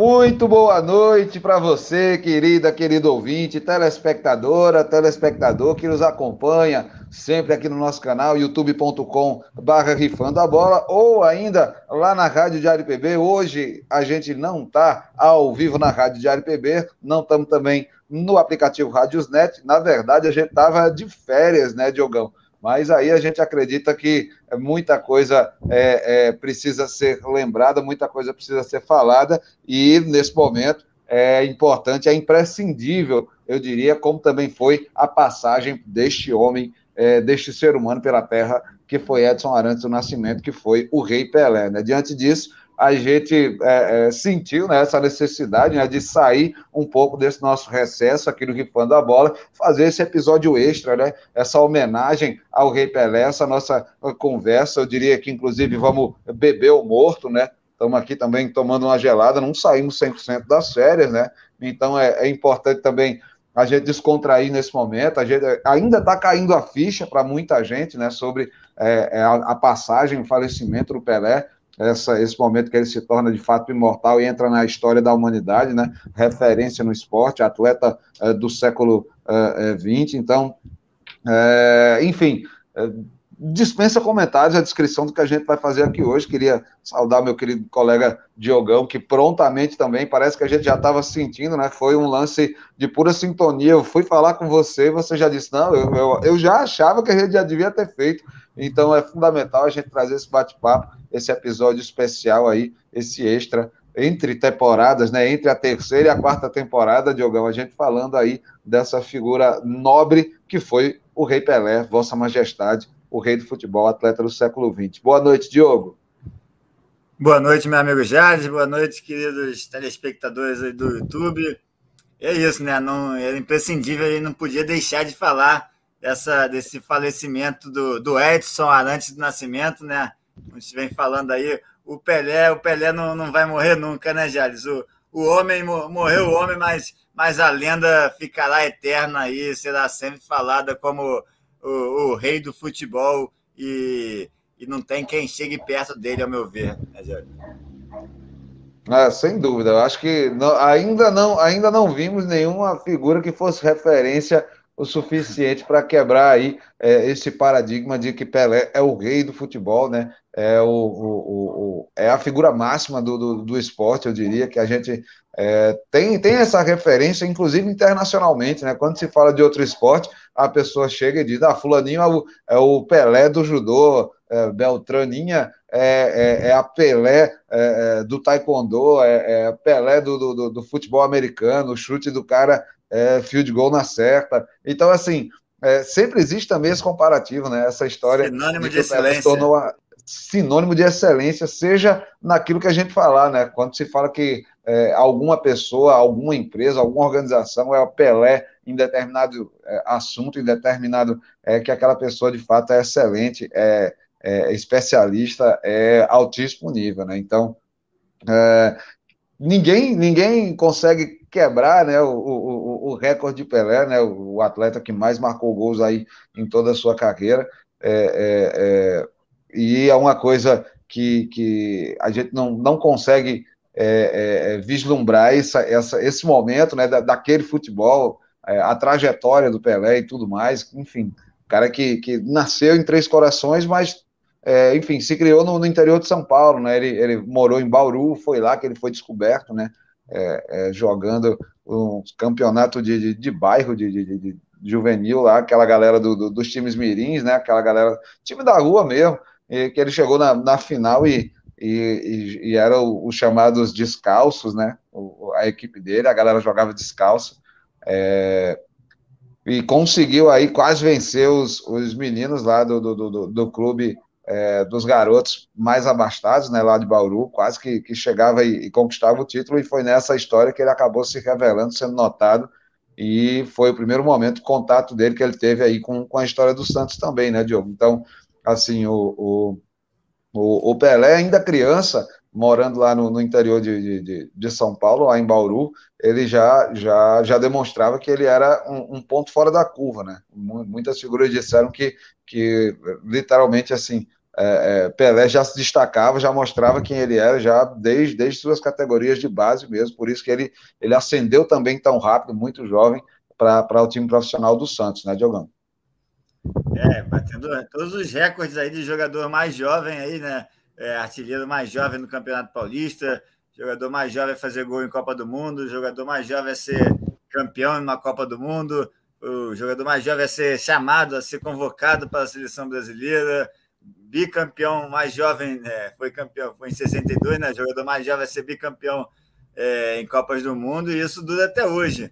Muito boa noite para você, querida, querido ouvinte, telespectadora, telespectador que nos acompanha sempre aqui no nosso canal, youtube.com barra rifando a bola, ou ainda lá na Rádio Diário PB. Hoje a gente não está ao vivo na Rádio Diário PB, não estamos também no aplicativo Rádiosnet. Na verdade, a gente estava de férias, né, Diogão? Mas aí a gente acredita que muita coisa é, é, precisa ser lembrada, muita coisa precisa ser falada, e nesse momento é importante, é imprescindível, eu diria, como também foi a passagem deste homem, é, deste ser humano pela terra, que foi Edson Arantes do Nascimento, que foi o Rei Pelé. Né? Diante disso, a gente é, é, sentiu né, essa necessidade né, de sair um pouco desse nosso recesso aqui no Rifando a Bola, fazer esse episódio extra, né, essa homenagem ao Rei Pelé, essa nossa conversa. Eu diria que, inclusive, vamos beber o morto, né? Estamos aqui também tomando uma gelada, não saímos 100% das férias, né? Então é, é importante também a gente descontrair nesse momento. A gente ainda está caindo a ficha para muita gente, né, sobre é, é, a, a, passagem, o falecimento do Pelé essa, esse momento que ele se torna de fato imortal e entra na história da humanidade, né? Referência no esporte, atleta é, do século XX. É, então, é, enfim, dispensa comentários a descrição do que a gente vai fazer aqui hoje. Queria saudar meu querido colega Diogão, que prontamente também, parece que a gente já estava sentindo, né? Foi um lance de pura sintonia. Eu fui falar com você, você já disse, não, eu, eu, eu já achava que a gente já devia ter feito. Então é fundamental a gente trazer esse bate-papo, esse episódio especial aí, esse extra entre temporadas, né? Entre a terceira e a quarta temporada, Diogão, a gente falando aí dessa figura nobre que foi o Rei Pelé, Vossa Majestade, o rei do futebol, atleta do século XX. Boa noite, Diogo. Boa noite, meu amigo Jades. Boa noite, queridos telespectadores do YouTube. É isso, né? Não, era imprescindível, ele não podia deixar de falar dessa, desse falecimento do, do Edson Arantes do Nascimento, né? A gente vem falando aí, o Pelé, o Pelé não, não vai morrer nunca, né, Jales? O, o homem morreu o homem, mas, mas a lenda ficará eterna aí, será sempre falada como o, o rei do futebol e, e não tem quem chegue perto dele, ao meu ver, né, Jales? Ah, sem dúvida, eu acho que não, ainda, não, ainda não vimos nenhuma figura que fosse referência o suficiente para quebrar aí é, esse paradigma de que Pelé é o rei do futebol, né? É, o, o, o é a figura máxima do, do, do, esporte, eu diria, que a gente é, tem, tem essa referência, inclusive internacionalmente, né? Quando se fala de outro esporte, a pessoa chega e diz: ah, Fulaninho é o, é o Pelé do judô, é, Beltraninha é, é, é, a Pelé é, é, do taekwondo, é, é Pelé do, do, do, futebol americano, o chute do cara é, field goal na certa. Então, assim, é, sempre existe também esse comparativo, né? Essa história sinônimo de, de excelência. tornou a, sinônimo de excelência, seja naquilo que a gente falar, né? Quando se fala que é, alguma pessoa, alguma empresa, alguma organização é o Pelé em determinado é, assunto, em determinado é que aquela pessoa de fato é excelente, é, é especialista, é altíssimo nível, né? Então, é, ninguém, ninguém consegue quebrar né, o, o, o recorde de Pelé, né, o atleta que mais marcou gols aí em toda a sua carreira. É, é, é, e é uma coisa que, que a gente não, não consegue é, é, vislumbrar essa, essa, esse momento né, da, daquele futebol, é, a trajetória do Pelé e tudo mais, enfim, cara que, que nasceu em Três Corações, mas é, enfim, se criou no, no, interior de São Paulo, né? Ele, ele, morou em Bauru, foi lá que ele foi descoberto, né? É, é, jogando um campeonato de, de, de bairro, de, de, de, juvenil lá, aquela galera do, do, dos times mirins, né? Aquela galera, time da rua mesmo, e, que ele chegou na, na final e, e, e, e eram os chamados descalços, né? O, a equipe dele, a galera jogava descalço. É, e conseguiu aí quase vencer os, os meninos lá do, do, do, do clube é, dos garotos mais abastados, né, lá de Bauru, quase que, que chegava e, e, conquistava o título, e foi nessa história que ele acabou se revelando, sendo notado, e foi o primeiro momento de contato dele que ele teve aí com, com a história do Santos também, né, Diogo? Então, assim, o, o, o, Pelé, ainda criança, morando lá no, no interior de, de, de, São Paulo, lá em Bauru, ele já, já, já demonstrava que ele era um, um ponto fora da curva, né? Muitas figuras disseram que, que literalmente, assim, é, é, Pelé já se destacava, já mostrava quem ele era, já desde, desde suas categorias de base mesmo, por isso que ele, ele ascendeu também tão rápido, muito jovem, para o time profissional do Santos, né, Diogão? É, batendo todos os recordes aí de jogador mais jovem aí, né? É, artilheiro mais jovem no Campeonato Paulista, jogador mais jovem a fazer gol em Copa do Mundo, jogador mais jovem a ser campeão em uma Copa do Mundo, o jogador mais jovem a ser chamado, a ser convocado para a seleção brasileira, bicampeão mais jovem, é, foi campeão, foi em 62, né? Jogador mais jovem a ser bicampeão é, em Copas do Mundo, e isso dura até hoje.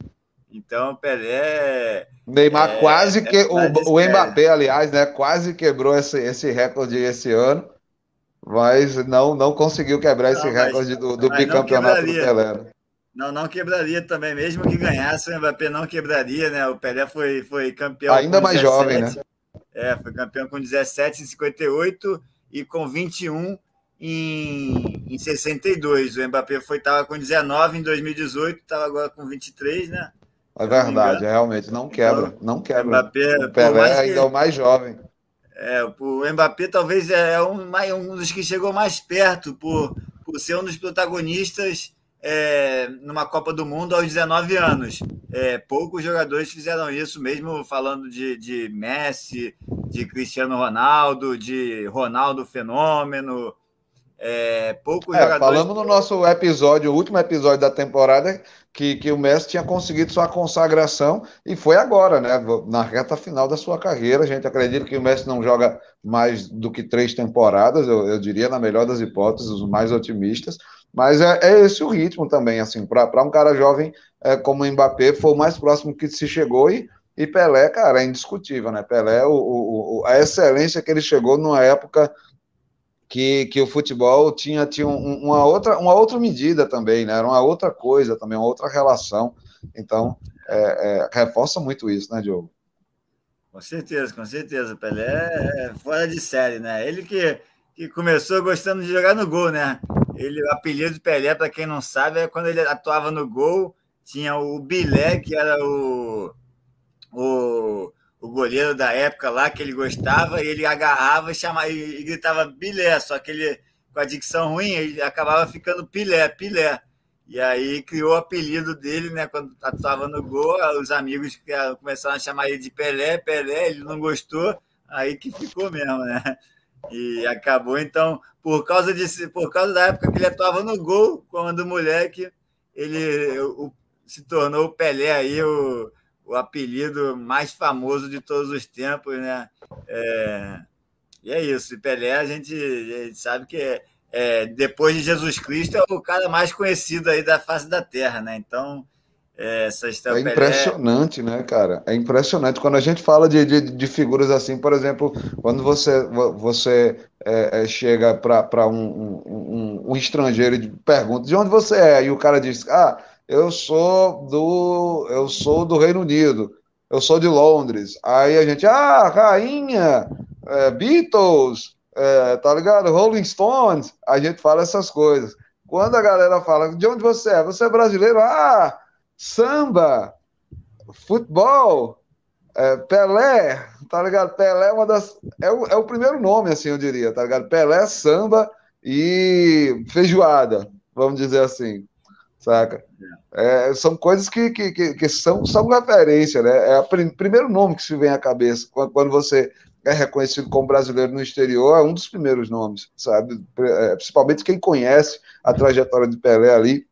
Então, Pelé. Neymar é, quase que. o, o Mbappé, aliás, né? Quase quebrou esse, esse recorde esse ano, mas não, não conseguiu quebrar não, esse recorde do, do bicampeonato do Pelé. Né? Não, não quebraria também, mesmo que ganhasse, o Mbappé não quebraria, né? O Pelé foi, foi campeão. Ainda mais 17, jovem, né? É, foi campeão com 17 em 58 e com 21 em, em 62. O Mbappé foi estava com 19 em 2018, estava agora com 23, né? É verdade, realmente, não quebra, então, não quebra. Mbappé, o Pelé ainda que, é o mais jovem. É, o Mbappé talvez é, é um, um dos que chegou mais perto por, por ser um dos protagonistas é, numa Copa do Mundo aos 19 anos. É, poucos jogadores fizeram isso, mesmo falando de, de Messi, de Cristiano Ronaldo, de Ronaldo Fenômeno, é, poucos é, jogadores. Falamos no nosso episódio, o último episódio da temporada, que, que o Messi tinha conseguido sua consagração e foi agora, né? Na reta final da sua carreira. A gente acredita que o Messi não joga mais do que três temporadas, eu, eu diria, na melhor das hipóteses, os mais otimistas. Mas é, é esse o ritmo também, assim, para um cara jovem é, como o Mbappé, foi o mais próximo que se chegou e. E Pelé, cara, é indiscutível, né? Pelé, o, o, a excelência que ele chegou numa época que, que o futebol tinha, tinha uma, outra, uma outra medida também, né? Era uma outra coisa também, uma outra relação. Então, é, é, reforça muito isso, né, Diogo? Com certeza, com certeza. Pelé é fora de série, né? Ele que, que começou gostando de jogar no gol, né? Ele, o apelido de Pelé, para quem não sabe, é quando ele atuava no gol, tinha o Bilé, que era o, o o goleiro da época lá que ele gostava, ele agarrava e, chamava, e, gritava Bilé, só que ele, com a dicção ruim, ele acabava ficando Pilé, Pilé. E aí criou o apelido dele, né? Quando estava no gol, os amigos começaram a chamar ele de Pelé, Pelé, ele não gostou, aí que ficou mesmo, né? E acabou, então, por causa, de, por causa da época que ele atuava no gol, quando o moleque, ele o, se tornou o Pelé aí, o, o apelido mais famoso de todos os tempos, né? É, e é isso. E Pelé, a gente, a gente sabe que é, é, depois de Jesus Cristo é o cara mais conhecido aí da face da Terra, né? Então, é, essa história. É impressionante, Pelé... né, cara? É impressionante. Quando a gente fala de, de, de figuras assim, por exemplo, quando você, você é, é chega para um, um, um, um estrangeiro e pergunta de onde você é, e o cara diz, ah eu sou do eu sou do Reino Unido, eu sou de Londres. Aí a gente, ah, rainha, é, Beatles, é, tá ligado? Rolling Stones, a gente fala essas coisas. Quando a galera fala, de onde você é? Você é brasileiro? Ah, samba, futebol, é, Pelé, tá ligado? Pelé é uma das. É o, é o primeiro nome, assim, eu diria, tá ligado? Pelé, samba e feijoada, vamos dizer assim saca? É, são coisas que, que, que, que, são, são referência, né? É o prim, primeiro nome que se vem à cabeça quando, você é reconhecido como brasileiro no exterior, é um dos primeiros nomes, sabe? É, principalmente quem conhece a trajetória de Pelé ali,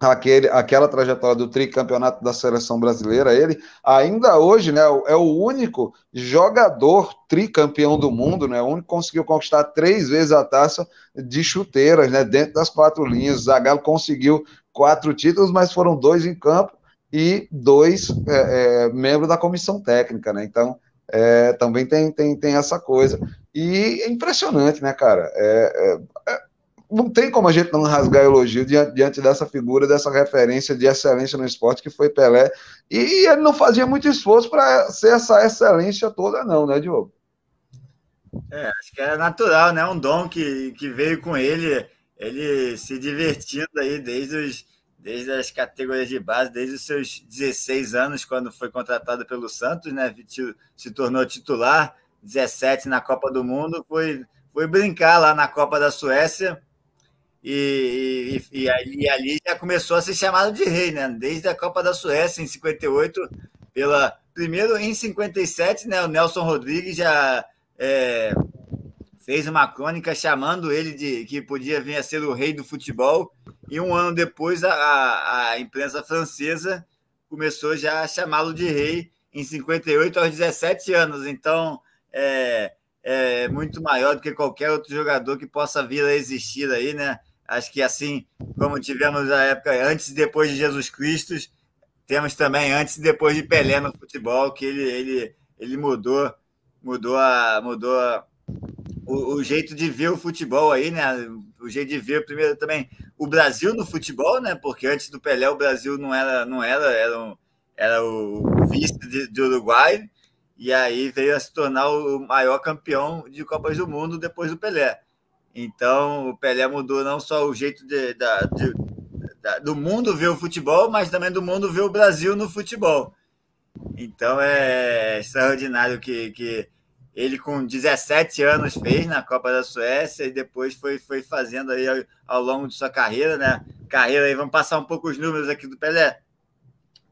aquele, aquela trajetória do tricampeonato da seleção brasileira, ele ainda hoje né, é o único jogador tricampeão do mundo, né, o único que conseguiu conquistar três vezes a taça de chuteiras né, dentro das quatro linhas. Zagallo conseguiu quatro títulos, mas foram dois em campo e dois é, é, membros da comissão técnica, né? Então, é, também tem, tem, tem essa coisa. E é impressionante, né, cara? É, é, é, não tem como a gente não rasgar elogio diante, diante, dessa figura, dessa referência de excelência no esporte que foi Pelé. E ele não fazia muito esforço para ser essa excelência toda, não, né, Diogo? É, acho que é natural, né? Um dom que, que veio com ele ele se divertindo aí desde, os, desde as categorias de base, desde os seus 16 anos, quando foi contratado pelo Santos, né? Se tornou titular, 17 na Copa do Mundo, foi, foi brincar lá na Copa da Suécia e, e, e, e, ali já começou a ser chamado de rei, né? Desde a Copa da Suécia, em 58, pela. Primeiro, em 57, né, o Nelson Rodrigues já é, fez uma crônica chamando ele de que podia vir a ser o rei do futebol, e um ano depois a, a, a imprensa francesa começou já a chamá-lo de rei em 58 aos 17 anos. Então, é, é muito maior do que qualquer outro jogador que possa vir a existir aí, né? Acho que assim como tivemos a época antes e depois de Jesus Cristo, temos também antes e depois de Pelé no futebol, que ele, ele, ele mudou, mudou, a, mudou a, o, o, jeito de ver o futebol aí, né? O jeito de ver primeiro também o Brasil no futebol, né? Porque antes do Pelé o Brasil não era, não era, era, um, era o vice de, de Uruguai, e aí veio a se tornar o maior campeão de Copas do Mundo depois do Pelé. Então, o Pelé mudou não só o jeito de, de, de, do mundo ver o futebol, mas também do mundo ver o Brasil no futebol. Então, é extraordinário que, que ele, com 17 anos, fez na Copa da Suécia e depois foi, foi fazendo aí ao, ao longo de sua carreira, né? Carreira aí, vamos passar um pouco os números aqui do Pelé.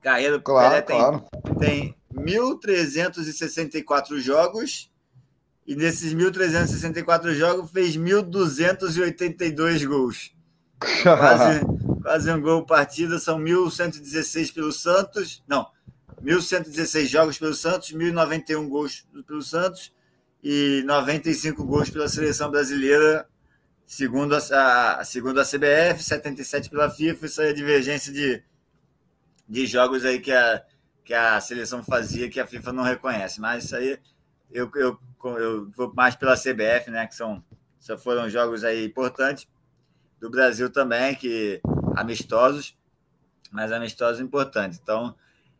Carreira do claro, Pelé tem, claro. tem 1.364 jogos e nesses 1.364 jogos fez 1.282 gols. Quase, quase um gol partida, são 1.116 pelo Santos. Não, 1.116 jogos pelo Santos, 1.091 gols pelo Santos e 95 gols pela seleção brasileira, segundo a, a, segundo a CBF, 77 pela FIFA. Isso é divergência de, de jogos aí que a, que a seleção fazia que a FIFA não reconhece. Mas isso aí eu, eu, eu vou mais pela CBF, né? Que são, só foram jogos aí importantes. Do Brasil também, que amistosos, mas amistosos importantes. Então,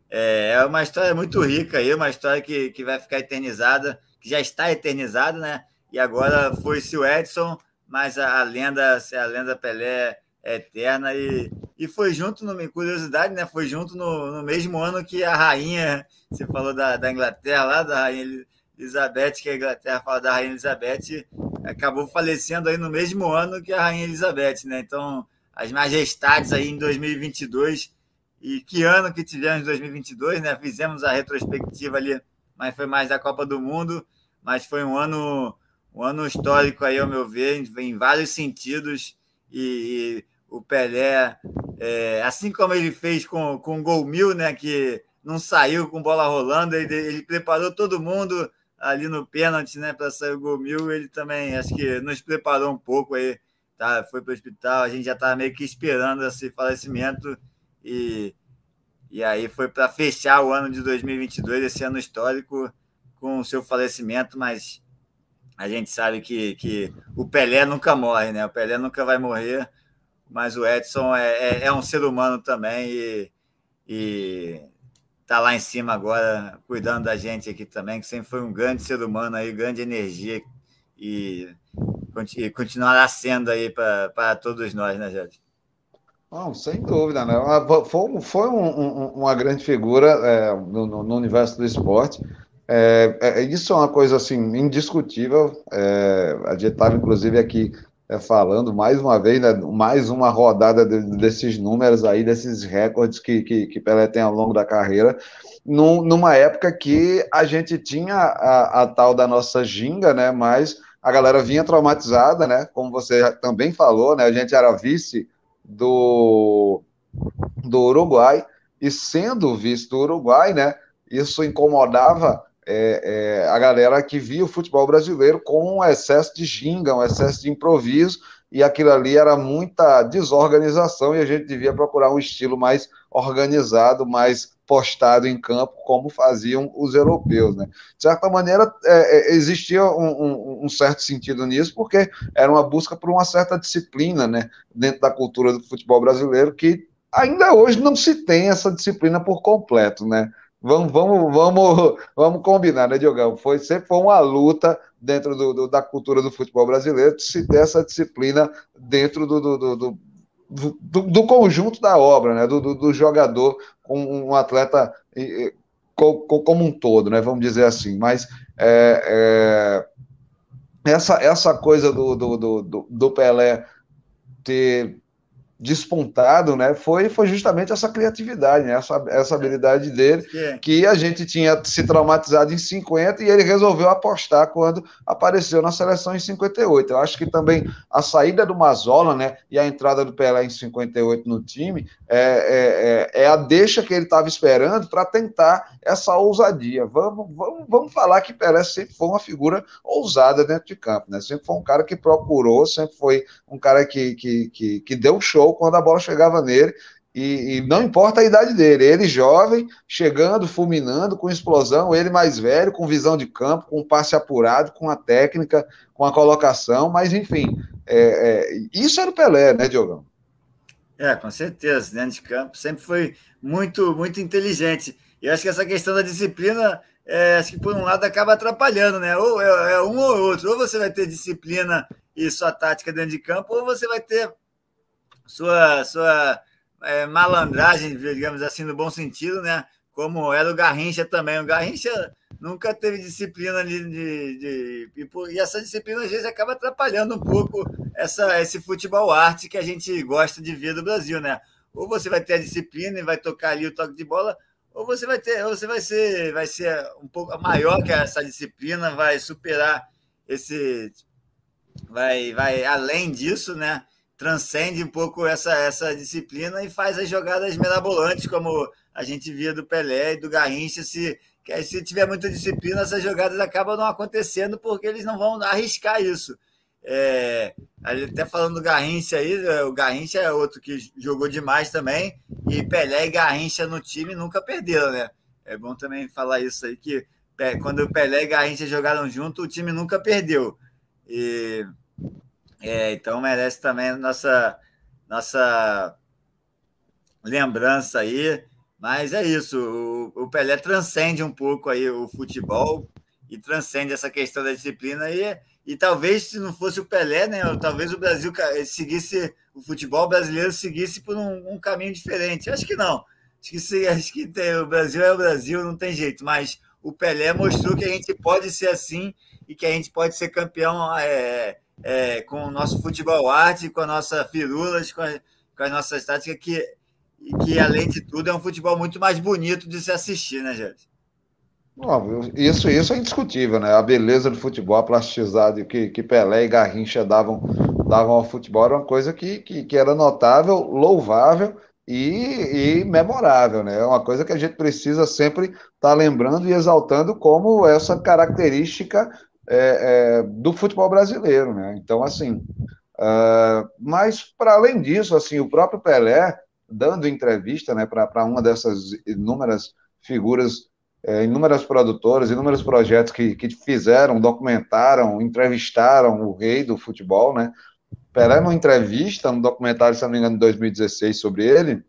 é, é uma história muito rica aí, uma história que, que vai ficar eternizada, que já está eternizada, né? E agora foi-se o Edson, mas a, a, lenda, a lenda Pelé é eterna e, e foi junto, no, curiosidade, né? Foi junto no, no mesmo ano que a rainha, você falou da, da Inglaterra lá, da rainha Elizabeth, que a Inglaterra fala da Rainha Elizabeth, acabou falecendo aí no mesmo ano que a Rainha Elizabeth, né? Então, as majestades aí em 2022, e que ano que tivemos em 2022, né? Fizemos a retrospectiva ali, mas foi mais da Copa do Mundo, mas foi um ano, um ano histórico aí, ao meu ver, em vários sentidos, e, e o Pelé, é, assim como ele fez com, com o Gol Mil, né? Que não saiu com bola rolando, ele, ele preparou todo mundo ali no pênalti, né, para sair o gol mil, ele também acho que nos preparou um pouco aí, tá? Foi para o hospital, a gente já estava meio que esperando esse falecimento e, e aí foi para fechar o ano de 2022, esse ano histórico, com o seu falecimento, mas a gente sabe que, que o Pelé nunca morre, né? O Pelé nunca vai morrer, mas o Edson é, é, é um ser humano também e, e está lá em cima agora, cuidando da gente aqui também, que sempre foi um grande ser humano aí, grande energia e, e continuará sendo aí para todos nós, né, Jorge? Não, sem dúvida, né? Foi, foi um, um, uma grande figura é, no, no, universo do esporte. É, é, isso é uma coisa assim indiscutível. É, a gente estava inclusive aqui é, falando mais uma vez, né, mais uma rodada de, desses números aí, desses recordes que, que, que, Pelé tem ao longo da carreira, num, numa época que a gente tinha a, a, tal da nossa ginga, né, mas a galera vinha traumatizada, né, como você também falou, né, a gente era vice do, do Uruguai, e sendo vice do Uruguai, né, isso incomodava é, é, a galera que via o futebol brasileiro com um excesso de ginga, um excesso de improviso, e aquilo ali era muita desorganização, e a gente devia procurar um estilo mais organizado, mais postado em campo, como faziam os europeus. Né? De certa maneira, é, é existia um, um, um, certo sentido nisso, porque era uma busca por uma certa disciplina né, dentro da cultura do futebol brasileiro, que ainda hoje não se tem essa disciplina por completo. Né? Vamos, vamos, vamos, vamos combinar, né, Diogão? Foi, sempre foi uma luta dentro do, do, da cultura do futebol brasileiro se ter essa disciplina dentro do, do, do, do conjunto da obra, né? Do, do, jogador com um atleta como um todo, né? Vamos dizer assim. Mas é, é, essa, essa coisa do, do, do, do Pelé ter despontado, né, foi, foi justamente essa criatividade, né, essa, essa habilidade dele, que a gente tinha se traumatizado em 50 e ele resolveu apostar quando apareceu na seleção em 58. Eu acho que também a saída do Mazola, né, e a entrada do Pelé em 58 no time é, é, é, é a deixa que ele estava esperando para tentar essa ousadia. Vamos, vamos, vamos falar que Pelé sempre foi uma figura ousada dentro de campo, né, sempre foi um cara que procurou, sempre foi um cara que, que, que, que deu show quando a bola chegava nele. E, e, não importa a idade dele, ele jovem, chegando, fulminando, com explosão, ele mais velho, com visão de campo, com passe apurado, com a técnica, com a colocação, mas enfim, é, é, isso era o Pelé, né, Diogão? É, com certeza, dentro de campo sempre foi muito, muito inteligente. E acho que essa questão da disciplina, é, acho que por um lado acaba atrapalhando, né? Ou é, é um ou outro, ou você vai ter disciplina e sua tática dentro de campo, ou você vai ter sua, sua é, malandragem, digamos assim, no bom sentido, né? Como era o Garrincha também. O Garrincha nunca teve disciplina de. de, de e, e, essa disciplina, às vezes, acaba atrapalhando um pouco essa, esse futebol arte que a gente gosta de ver do Brasil, né? Ou você vai ter a disciplina e vai tocar ali o toque de bola, ou você vai ter, ou você vai ser, vai ser um pouco maior que essa disciplina, vai superar esse. Vai, vai além disso, né? Transcende um pouco essa, essa disciplina e faz as jogadas mirabolantes, como a gente via do Pelé e do Garrincha. Se, se tiver muita disciplina, essas jogadas acabam não acontecendo porque eles não vão arriscar isso. É, até falando do Garrincha aí, o Garrincha é outro que jogou demais também, e Pelé e Garrincha no time nunca perderam, né? É bom também falar isso aí, que quando o Pelé e Garrincha jogaram junto, o time nunca perdeu. E é, então merece também nossa, nossa lembrança aí. Mas é isso, o, o, Pelé transcende um pouco aí o futebol e transcende essa questão da disciplina e, e talvez se não fosse o Pelé, né, talvez o Brasil seguisse o futebol brasileiro seguisse por um, um caminho diferente. Acho que não. Acho que, se, acho que tem, o Brasil é o Brasil, não tem jeito. Mas o Pelé mostrou que a gente pode ser assim e que a gente pode ser campeão é, é, com o nosso futebol arte, com a nossa firulas, com, com as nossas táticas, que, que, além de tudo, é um futebol muito mais bonito de se assistir, né, gente? Isso, isso é indiscutível, né? A beleza do futebol, a que, que Pelé e Garrincha davam, davam ao futebol era uma coisa que, que, que era notável, louvável e, e, memorável, né? É uma coisa que a gente precisa sempre estar tá lembrando e exaltando como essa característica é, é, do futebol brasileiro, né? Então, assim, uh, mas para além disso, assim, o próprio Pelé dando entrevista, né, para uma dessas inúmeras figuras, é, inúmeras produtoras, inúmeros projetos que, que fizeram, documentaram, entrevistaram o rei do futebol, né? Pelé, numa entrevista, no documentário, se não me engano, de 2016 sobre ele,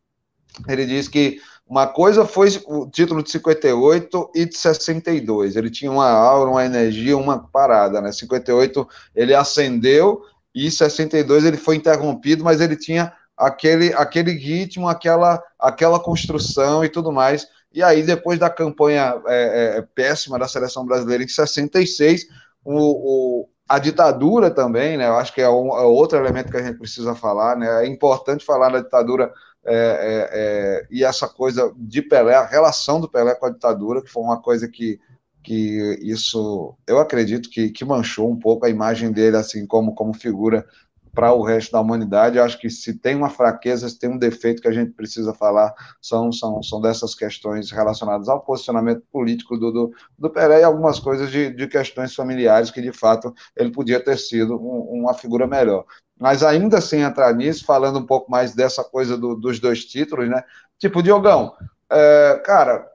ele diz que uma coisa foi o título de 58 e de 62. Ele tinha uma aura, uma energia, uma parada, né? 58 ele acendeu e 62 ele foi interrompido, mas ele tinha aquele, aquele ritmo, aquela, aquela construção e tudo mais. E aí, depois da campanha é, é, péssima da seleção brasileira em 66, o, o, a ditadura também, né? Eu acho que é, um, é outro elemento que a gente precisa falar, né? É importante falar da ditadura é, é, é, e essa coisa de Pelé, a relação do Pelé com a ditadura, que foi uma coisa que, que isso, eu acredito que, que manchou um pouco a imagem dele, assim, como, como figura para o resto da humanidade. Acho que se tem uma fraqueza, se tem um defeito que a gente precisa falar, são, são, são dessas questões relacionadas ao posicionamento político do, do, do Pelé e algumas coisas de, de questões familiares que, de fato, ele podia ter sido um, uma figura melhor. Mas ainda sem entrar nisso, falando um pouco mais dessa coisa do, dos dois títulos, né? Tipo, Diogão, é, cara,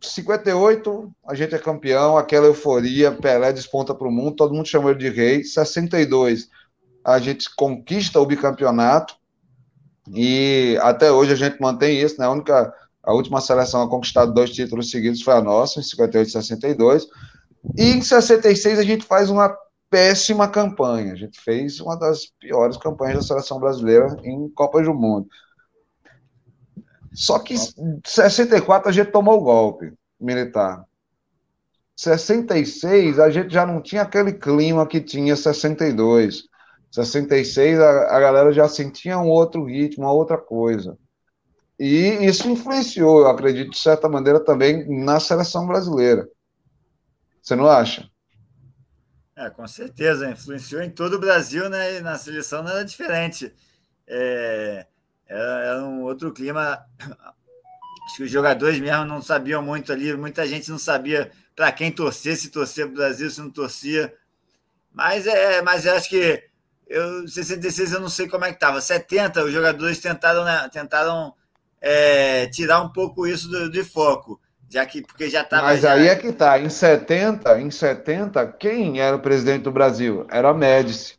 58, a gente é campeão, aquela euforia, Pelé desponta para o mundo, todo mundo chama ele de rei. 62, a gente conquista o bicampeonato e até hoje a gente mantém isso, né? A única, a última seleção a conquistar dois títulos seguidos foi a nossa, em 58 e 62. E em 66 a gente faz uma péssima campanha. A gente fez uma das piores campanhas da seleção brasileira em Copas do Mundo. Só que em 64 a gente tomou o golpe militar. 66 a gente já não tinha aquele clima que tinha 62. 66 a, a galera já sentia um outro ritmo, uma outra coisa. E isso influenciou, eu acredito, de certa maneira, também na seleção brasileira. Você não acha? É, com certeza, influenciou em todo o Brasil, né? E na seleção não era diferente. É, era, era um outro clima. Acho que os jogadores mesmo não sabiam muito ali, muita gente não sabia para quem torcer, se torcer para o Brasil, se não torcia. Mas é, mas acho que eu 66 eu não sei como é que estava. 70 os jogadores tentaram, né, tentaram é, tirar um pouco isso do, de foco, já que porque já estava. Mas já... aí é que tá. Em 70, em 70, quem era o presidente do Brasil? Era Médici.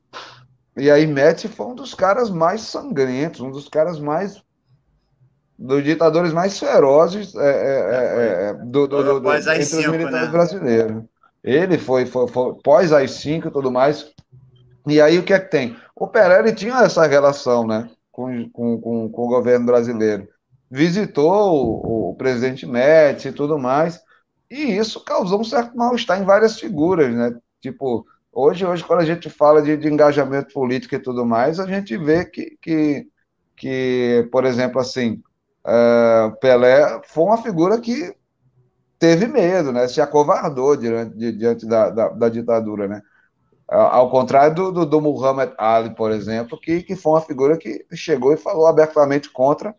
E aí Médici foi um dos caras mais sangrentos, um dos caras mais dos ditadores mais ferozes é, é, é, é do, do, do, do entre os militares né? brasileiros. Ele foi, foi, foi pós AI-5 e tudo mais. E aí o que é que tem? O ele tinha essa relação né, com, com, com, com o governo brasileiro visitou o, o presidente Médici e tudo mais, e isso causou um certo mal-estar em várias figuras, né? Tipo, hoje, hoje quando a gente fala de, de engajamento político e tudo mais, a gente vê que, que, que por exemplo, assim, uh, Pelé foi uma figura que teve medo, né? Se acovardou diante, diante da, da, da ditadura, né? Ao contrário do, do, do Muhammad Ali, por exemplo, que, que foi uma figura que chegou e falou abertamente contra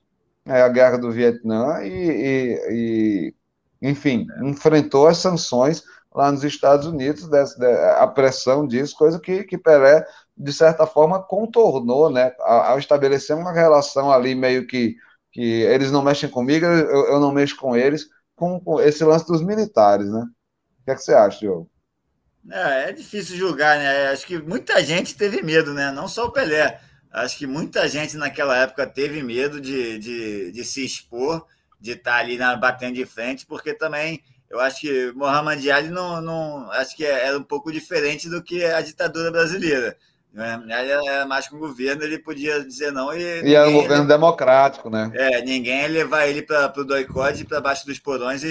é, a guerra do Vietnã e, e, e, enfim, enfrentou as sanções lá nos Estados Unidos, dessa, a pressão disso, coisa que, que Pelé, de certa forma, contornou, né, ao estabelecer uma relação ali meio que, que eles não mexem comigo, eu, eu não mexo com eles, com, com, esse lance dos militares, né? O que, é que você acha, Diogo? É, é difícil julgar, né? Acho que muita gente teve medo, né? Não só o Pelé. Acho que muita gente naquela época teve medo de, de, de se expor, de estar ali na, batendo de frente, porque também eu acho que Muhammad Ali não, não acho que era um pouco diferente do que a ditadura brasileira. Né? Ele era mais com o governo, ele podia dizer não. E, e era um governo democrático, né? É, ninguém ia levar ele para o doicode, para baixo dos porões e,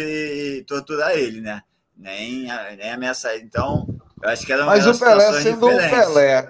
e, torturar ele, né? Nem, nem ameaçar. Então, eu acho que era uma Mas o Pelé sendo o Pelé,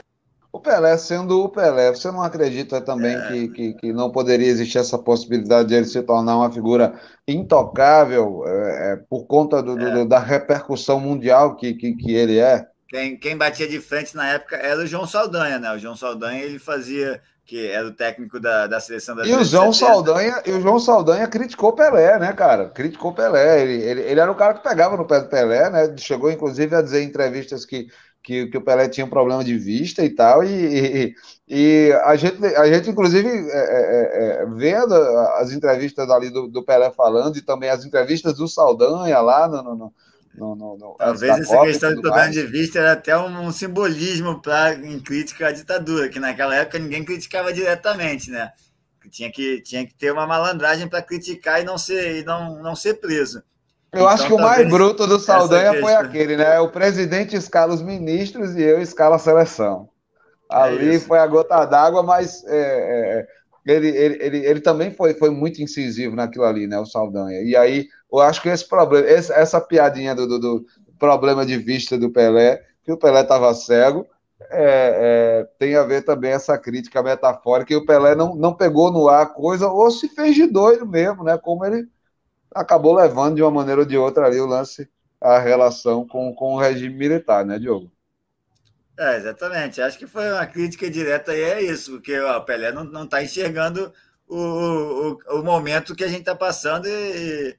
o Pelé sendo o Pelé, você não acredita também é. que, que, que, não poderia existir essa possibilidade de ele se tornar uma figura intocável é, é por conta do, é. do, da repercussão mundial que, que, que ele é? Quem, quem batia de frente na época era o João Saldanha, né? O João Saldanha ele fazia que era o técnico da, da seleção da E o João Saldanha, e o João Saldanha criticou Pelé, né, cara? Criticou Pelé. Ele, ele, ele era o cara que pegava no pé do Pelé, né? Chegou, inclusive, a dizer em entrevistas que que, que o Pelé tinha um problema de vista e tal, e, e, e a, gente, a gente, inclusive, é, é, é, vendo as entrevistas ali do, do, Pelé falando, e também as entrevistas do Saldanha lá no. no, no, no, no Talvez essa Copa questão de problema de vista era até um, um simbolismo pra, em crítica à ditadura, que naquela época ninguém criticava diretamente, né? Tinha que, tinha que ter uma malandragem para criticar e não ser, e não, não ser preso. Eu então, acho que o mais bruto do Saldanha foi aquele, né? O presidente escala os ministros e eu escalo a seleção. É Ali é foi a gota d'água, mas é, é, ele, ele, ele, ele, também foi, foi muito incisivo naquilo ali, né? O Saldanha. E aí, eu acho que esse problema, esse, essa piadinha do, do, do, problema de vista do Pelé, que o Pelé estava cego, é, é, tem a ver também essa crítica metafórica, que o Pelé não, não pegou no ar a coisa, ou se fez de doido mesmo, né? Como ele acabou levando de uma maneira ou de outra ali o lance, a relação com, com o regime militar, né, Diogo? É, exatamente. Acho que foi uma crítica direta e é isso, porque ó, o Pelé não está enxergando o, o, o, momento que a gente está passando e,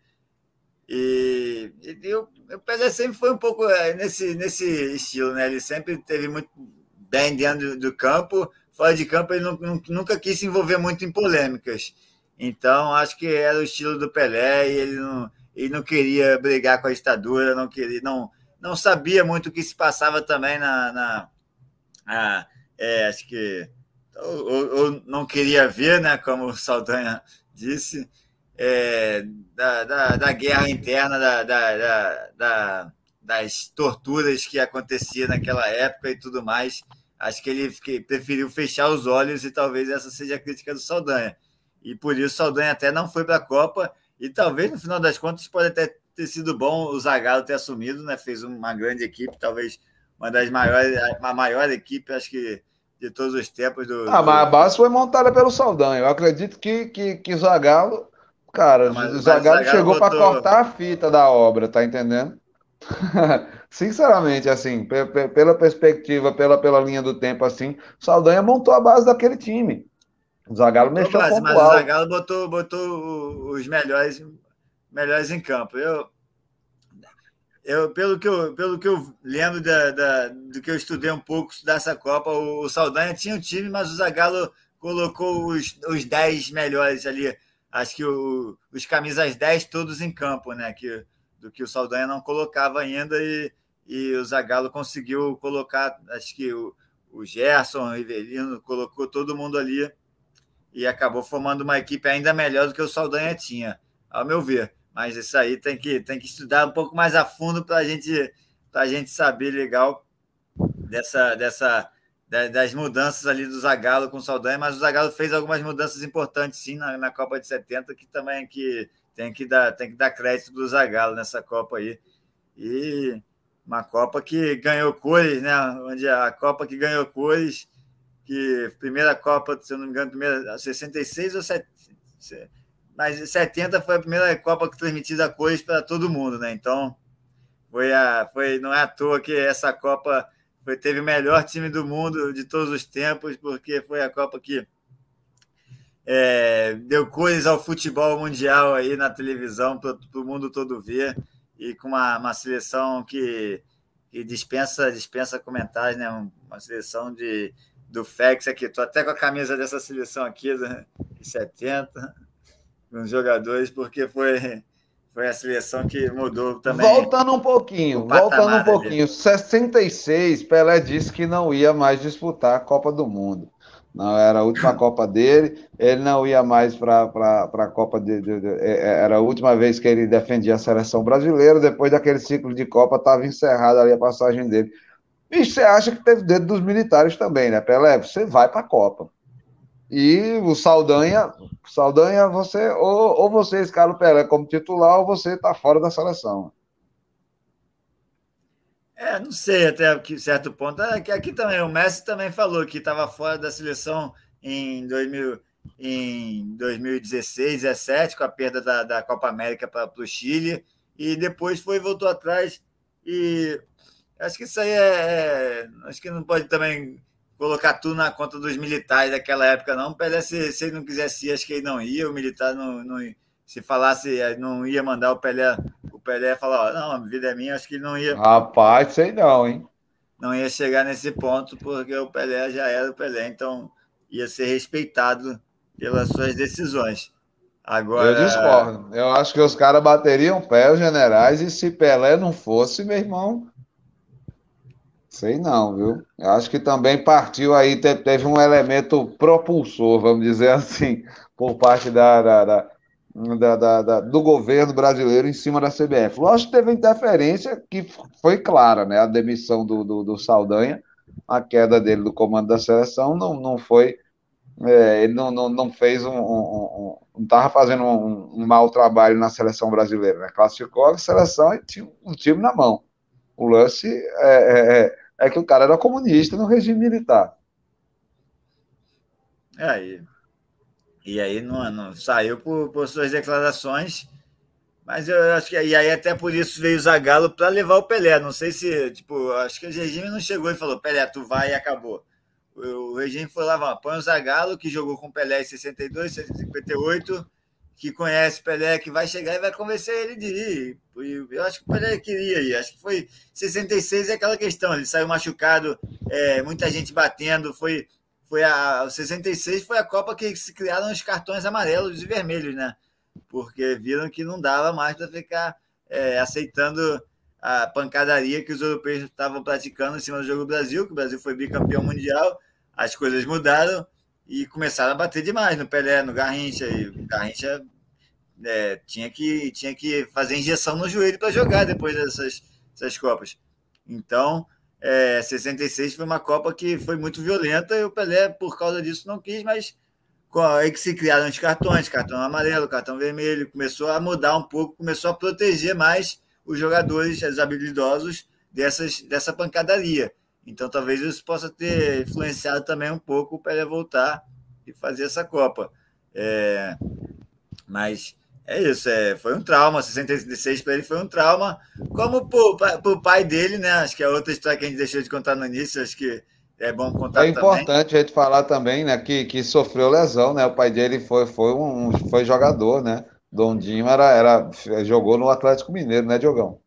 e, e, e, o, Pelé sempre foi um pouco é, nesse, nesse estilo, né? Ele sempre teve muito bem dentro do, do campo, fora de campo ele não, nunca quis se envolver muito em polêmicas. Então, acho que era o estilo do Pelé e ele não, ele não queria brigar com a ditadura, não queria, não, não sabia muito o que se passava também na. na a, é, acho que. Ou, não queria ver, né, como o Saldanha disse, é, da, da, da, guerra interna, da, da, da, das torturas que acontecia naquela época e tudo mais. Acho que ele preferiu fechar os olhos e talvez essa seja a crítica do Saldanha e por isso Saldanha até não foi para a Copa e talvez no final das contas pode até ter sido bom o Zagallo ter assumido, né? Fez uma grande equipe, talvez uma das maiores, a maior equipe, acho que de todos os tempos do. Ah, do... mas a base foi montada pelo Saldanha. Eu acredito que, que, que Zagallo, cara, mas, o Zagallo, chegou botou... para cortar a fita da obra, tá entendendo? Sinceramente, assim, pela perspectiva, pela, pela linha do tempo, assim, Saldanha montou a base daquele time. O Zagallo mexeu base, Mas o Zagallo botou, botou os melhores, melhores em campo. Eu, eu, pelo, que eu, pelo que eu lembro da, da, do que eu estudei um pouco dessa Copa, o, o Saldanha tinha um time, mas o Zagallo colocou os, os 10 melhores ali. Acho que o, os camisas 10 todos em campo, né? Que, do que o Saldanha não colocava ainda e, e o Zagallo conseguiu colocar, acho que o, o Gerson, o Rivelino, colocou todo mundo ali e acabou formando uma equipe ainda melhor do que o Saldanha tinha, ao meu ver. Mas isso aí tem que, tem que estudar um pouco mais a fundo para gente, a gente saber legal dessa, dessa, das mudanças ali do Zagallo com o Saldanha, mas o Zagallo fez algumas mudanças importantes sim na, na Copa de 70, que também é que tem que dar, tem que dar crédito do Zagallo nessa Copa aí. E uma Copa que ganhou cores, né? Onde a Copa que ganhou cores, que primeira Copa, se eu não me engano, primeira 66 ou 70, mas 70 foi a primeira Copa que transmitida cores para todo mundo, né? Então foi a, foi não é à toa que essa Copa foi, teve o melhor time do mundo de todos os tempos, porque foi a Copa que é, deu cores ao futebol mundial aí na televisão para o mundo todo ver e com uma, uma seleção que, que, dispensa dispensa comentários, né? Uma seleção de do FEX aqui. Estou até com a camisa dessa seleção aqui de 70, com os jogadores, porque foi foi a seleção que mudou também. Voltando um pouquinho, voltando um pouquinho. Ali. 66, Pelé disse que não ia mais disputar a Copa do Mundo. Não, era a última Copa dele, ele não ia mais para a Copa de, de, de, é, é, Era a última vez que ele defendia a seleção brasileira, depois daquele ciclo de Copa, estava encerrada ali a passagem dele. E você acha que teve dedo dos militares também, né, Pelé? Você vai para a Copa. E o Saldanha, Saldanha, você, ou, ou você escala o Pelé como titular, ou você está fora da seleção. É, não sei até que certo ponto. É, que aqui também, o Messi também falou que estava fora da seleção em, 2000, em 2016, 17, com a perda da, da Copa América para o Chile, e depois foi voltou atrás. E acho que isso aí é, é. Acho que não pode também colocar tudo na conta dos militares daquela época, não. Pelé, se, se ele não quisesse ir, acho que ele não ia, o militar não, não se falasse, eh, não ia mandar o Pelé, o Pelé falar, não, a vida é minha, acho que ele não ia. Rapaz, sei não, hein? Não ia chegar nesse ponto, porque o Pelé já era o Pelé, então ia ser respeitado pelas suas decisões. Agora... Eu discordo. Eu acho que os caras bateriam pé, os generais, e se Pelé não fosse, meu irmão. Sei não, viu? Eu acho que também partiu aí, teve um elemento propulsor, vamos dizer assim, por parte da, da, da da, da, da, do governo brasileiro em cima da CBF. Lógico que teve interferência que foi clara, né? A demissão do, do, do Saldanha, a queda dele do comando da seleção não, não foi. É, ele não, não, não fez um. um, um estava fazendo um, um, mau trabalho na seleção brasileira, né? Classificou a seleção e tinha um time na mão. O lance é, é, é, que o cara era comunista no regime militar. É, aí e aí não, não saiu por, por, suas declarações, mas eu acho que e aí até por isso veio o Zagallo para levar o Pelé. Não sei se, tipo, acho que o regime não chegou e falou: Pelé, tu vai e acabou. O, o regime foi lá, põe o Zagallo, que jogou com o Pelé em 62, 58, que conhece Pelé, que vai chegar e vai convencer ele de ir. Eu acho que o Pelé queria ir. Acho que foi 66 é aquela questão. Ele saiu machucado, é, muita gente batendo, foi foi a o 66 foi a Copa que se criaram os cartões amarelos e vermelhos, né? Porque viram que não dava mais para ficar é, aceitando a pancadaria que os europeus estavam praticando em cima do jogo do Brasil, que o Brasil foi bicampeão mundial, as coisas mudaram e começaram a bater demais no Pelé, no Garrincha, e o Garrincha é, tinha, que, tinha que fazer injeção no joelho para jogar depois dessas, dessas Copas. Então, é, 66 foi uma Copa que foi muito violenta e o Pelé, por causa disso, não quis, mas aí que se criaram os cartões, cartão amarelo, cartão vermelho, começou a mudar um pouco, começou a proteger mais os jogadores, os habilidosos dessas, dessa pancadaria. Então talvez isso possa ter influenciado também um pouco para ele voltar e fazer essa Copa. É, mas é isso, é, foi um trauma, 66 para ele foi um trauma, como para o pai dele, né? Acho que é outra história que a gente deixou de contar no início, acho que é bom contar É importante também. a gente falar também, né, que, que sofreu lesão, né? O pai dele foi, foi um foi jogador, né? Dondinho era, era jogou no Atlético Mineiro, né, Diogão?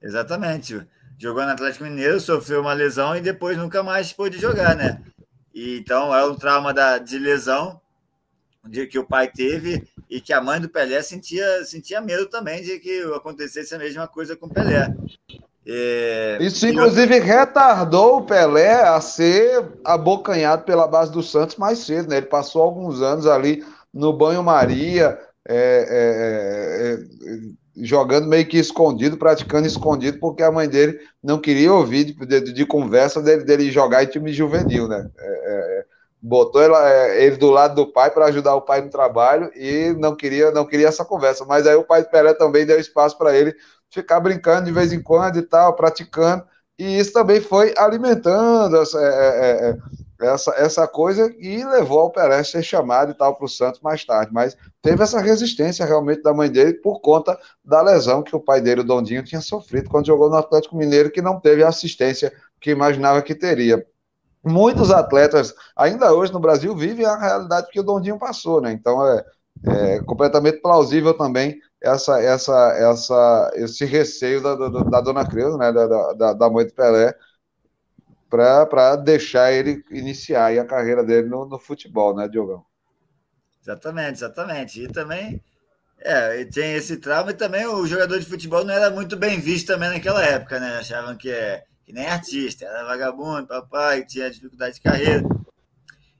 Exatamente. Jogou no Atlético Mineiro, sofreu uma lesão e depois nunca mais pôde jogar, né? E, então é um trauma da, de lesão de que o pai teve e que a mãe do Pelé sentia, sentia medo também de que acontecesse a mesma coisa com o Pelé. É... Isso, inclusive, retardou o Pelé a ser abocanhado pela base do Santos mais cedo, né? Ele passou alguns anos ali no banho-maria, é, é, é, jogando meio que escondido, praticando escondido, porque a mãe dele não queria ouvir de, de, de conversa dele, dele jogar em time juvenil, né? É, é, botou ela, ele do lado do pai para ajudar o pai no trabalho e não queria, não queria essa conversa. Mas aí o pai Pelé também deu espaço para ele ficar brincando de vez em quando e tal, praticando, e isso também foi alimentando essa, é, é, é, essa, essa coisa e levou ao Pelé ser chamado e tal para o Santos mais tarde, mas teve essa resistência realmente da mãe dele por conta da lesão que o pai dele, o Dondinho, tinha sofrido quando jogou no Atlético Mineiro, que não teve a assistência que imaginava que teria. Muitos atletas, ainda hoje no Brasil, vivem a realidade que o Dondinho passou, né? Então é, é completamente plausível também essa, essa, essa, esse receio da, da, da dona Creuza, né, da, da, da mãe do Pelé, para deixar ele iniciar a carreira dele no, no futebol, né, Diogão? Exatamente, exatamente. E também é, tem esse trauma e também o jogador de futebol não era muito bem visto também naquela época, né? Achavam que é que nem artista, era vagabundo, papai, tinha dificuldade de carreira.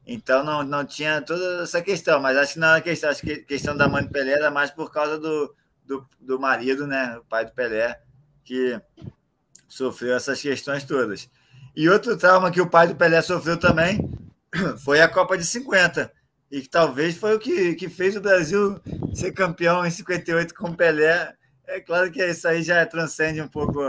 Então não, não tinha toda essa questão, mas acho que não era questão, acho que questão da mãe do Pelé era mais por causa do, do, do marido, né? O pai do Pelé, que sofreu essas questões todas. E outro trauma que o pai do Pelé sofreu também foi a Copa de 50. E que talvez foi o que, que fez o Brasil ser campeão em 58 com o Pelé. É claro que isso aí já transcende um pouco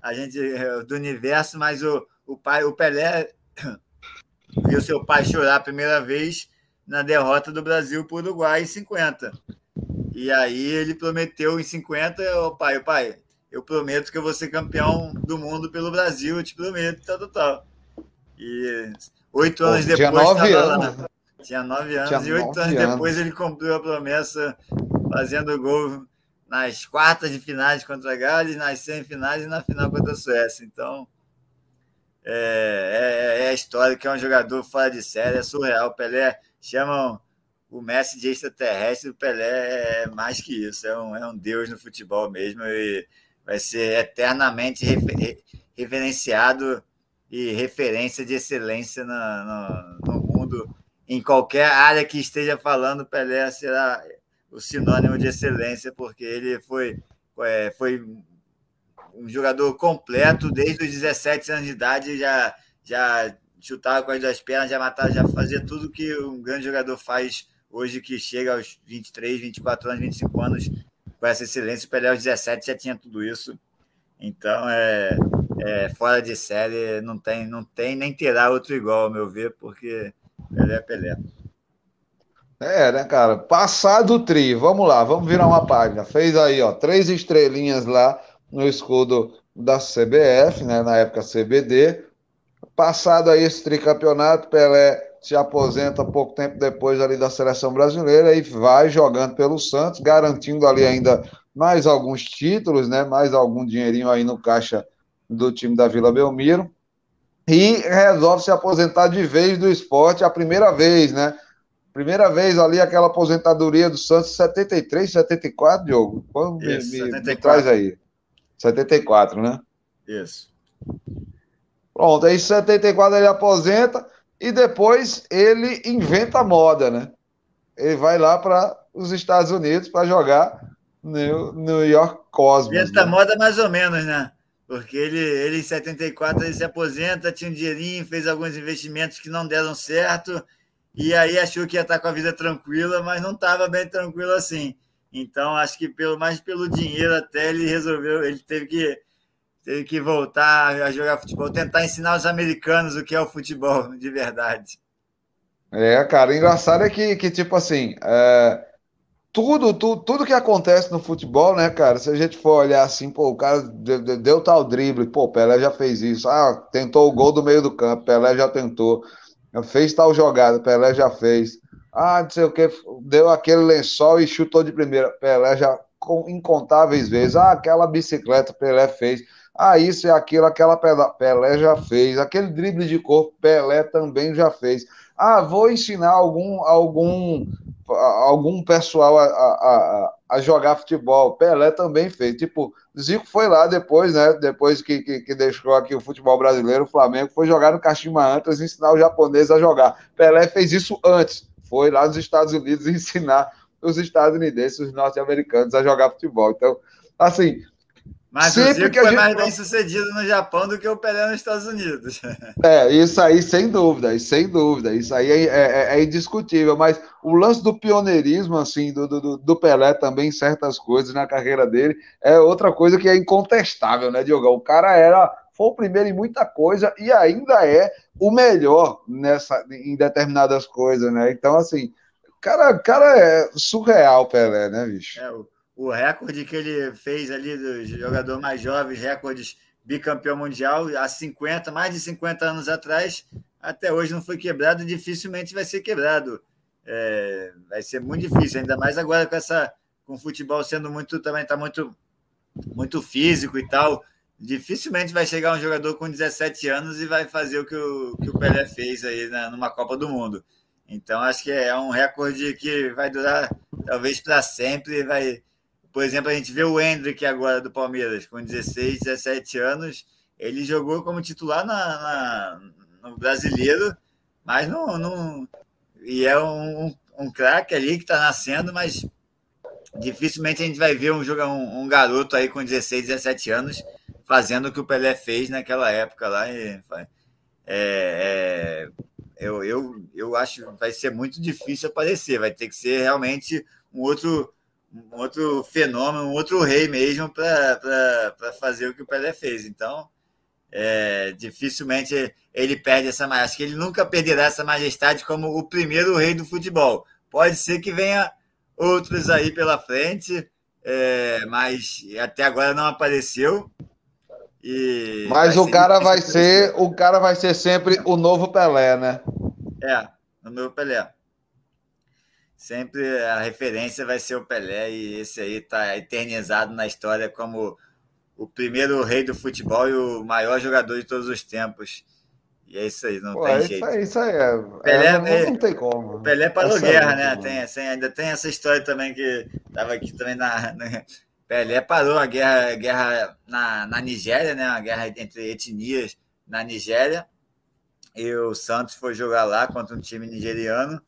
a gente do universo, mas o, o pai, o Pelé viu seu pai chorar a primeira vez na derrota do Brasil para o Uruguai em 50. E aí ele prometeu em 50, o pai, o pai, eu prometo que eu vou ser campeão do mundo pelo Brasil, eu te prometo, tal, tal, tal. E oito anos Pô, depois. Tinha nove anos. Lá. Tinha nove anos, tinha e oito anos, anos depois ele cumpriu a promessa, fazendo gol nas quartas de finais contra a Gales, nas semifinais e na final contra a Suécia. Então, é, é, é a história que é um jogador fora de série, é surreal. O Pelé chamam o Messi de extraterrestre, o Pelé é mais que isso, é um, é um deus no futebol mesmo e vai ser eternamente refer, reverenciado e referência de excelência no, no, no, mundo. Em qualquer área que esteja falando, Pelé será o sinônimo de excelência, porque ele foi, é, foi um jogador completo, desde os 17 anos de idade, já, já chutava com as duas pernas, já matava, já fazia tudo que um grande jogador faz hoje, que chega aos 23, 24 anos, 25 anos, com essa excelência. O Pelé aos 17 já tinha tudo isso. Então, é, é fora de série, não tem, não tem nem terá outro igual, ao meu ver, porque Pelé é Pelé. É, né, cara? Passado o tri, vamos lá, vamos virar uma página. Fez aí, ó, três estrelinhas lá no escudo da CBF, né, na época CBD. Passado aí esse tricampeonato, Pelé se aposenta pouco tempo depois ali da seleção brasileira e vai jogando pelo Santos, garantindo ali ainda mais alguns títulos, né, mais algum dinheirinho aí no caixa do time da Vila Belmiro. E resolve se aposentar de vez do esporte, a primeira vez, né? Primeira vez ali aquela aposentadoria do Santos, 73, 74, Diogo? Quando Isso, me, me, me traz aí. 74, né? Isso. Pronto, aí em 74 ele aposenta e depois ele inventa a moda, né? Ele vai lá para os Estados Unidos para jogar no New York Cosmos. Inventa né? moda mais ou menos, né? Porque ele, ele em 74 ele se aposenta, tinha um dinheirinho, fez alguns investimentos que não deram certo e aí achou que ia estar com a vida tranquila, mas não estava bem tranquilo assim. Então, acho que pelo mais pelo dinheiro até ele resolveu, ele teve que teve que voltar a jogar futebol, tentar ensinar os americanos o que é o futebol de verdade. É, cara, engraçado é que, que tipo assim, é, tudo, tudo, tudo que acontece no futebol, né, cara, se a gente for olhar assim, pô, o cara deu, deu tal drible, pô, Pelé já fez isso, ah, tentou o gol do meio do campo, Pelé já tentou, fez tal jogada, Pelé já fez, ah, não sei o que, deu aquele lençol e chutou de primeira, Pelé já incontáveis vezes, ah, aquela bicicleta Pelé fez, ah, isso e aquilo, aquela Pelé já fez. Aquele drible de corpo, Pelé também já fez. Ah, vou ensinar algum algum algum pessoal a, a, a, jogar futebol. Pelé também fez. Tipo, Zico foi lá depois, né? Depois que, que, que deixou aqui o futebol brasileiro, o Flamengo foi jogar no Kashima antes ensinar os japoneses a jogar. Pelé fez isso antes. Foi lá nos Estados Unidos ensinar os estadunidenses, os norte-americanos a jogar futebol. Então, assim, mas Sempre o Zico que foi gente... mais bem sucedido no Japão do que o Pelé nos Estados Unidos. É, isso aí, sem dúvida, sem dúvida. Isso aí é, é, é indiscutível. Mas o lance do pioneirismo, assim, do, do, do, Pelé também, certas coisas na carreira dele, é outra coisa que é incontestável, né, Diogão? O cara era, foi o primeiro em muita coisa e ainda é o melhor nessa, em determinadas coisas, né? Então, assim, cara, cara é surreal, Pelé, né, bicho? É, o o recorde que ele fez ali dos jogadores mais jovens, recordes bicampeão mundial, há 50, mais de 50 anos atrás, até hoje não foi quebrado, dificilmente vai ser quebrado. É, vai ser muito difícil, ainda mais agora com essa com o futebol sendo muito também está muito muito físico e tal. Dificilmente vai chegar um jogador com 17 anos e vai fazer o que o, que o Pelé fez aí na, numa Copa do Mundo. Então acho que é um recorde que vai durar talvez para sempre, vai por exemplo, a gente vê o Hendrick agora do Palmeiras, com 16, 17 anos. Ele jogou como titular na, na no brasileiro, mas não. não e é um, um, um craque ali que está nascendo, mas dificilmente a gente vai ver um, um, um garoto aí com 16, 17 anos fazendo o que o Pelé fez naquela época lá. E, é, é, eu, eu, eu acho que vai ser muito difícil aparecer, vai ter que ser realmente um outro um outro fenômeno, um outro rei mesmo para fazer o que o Pelé fez. Então, é, dificilmente ele perde essa majestade. Acho que ele nunca perderá essa majestade como o primeiro rei do futebol. Pode ser que venha outros aí pela frente, é, mas até agora não apareceu. E mas o cara vai ser, o cara vai ser sempre o novo Pelé, né? É, o novo Pelé sempre a referência vai ser o Pelé e esse aí está eternizado na história como o primeiro rei do futebol e o maior jogador de todos os tempos. E é isso aí, não Pô, tem isso jeito. Aí, isso aí é. Pelé, é, não, tem como. Pelé parou essa guerra, né? Tem, assim, ainda tem essa história também que estava aqui também na, na. Pelé parou a guerra, a guerra na, na Nigéria, né? A guerra entre etnias na Nigéria. E o Santos foi jogar lá contra um time nigeriano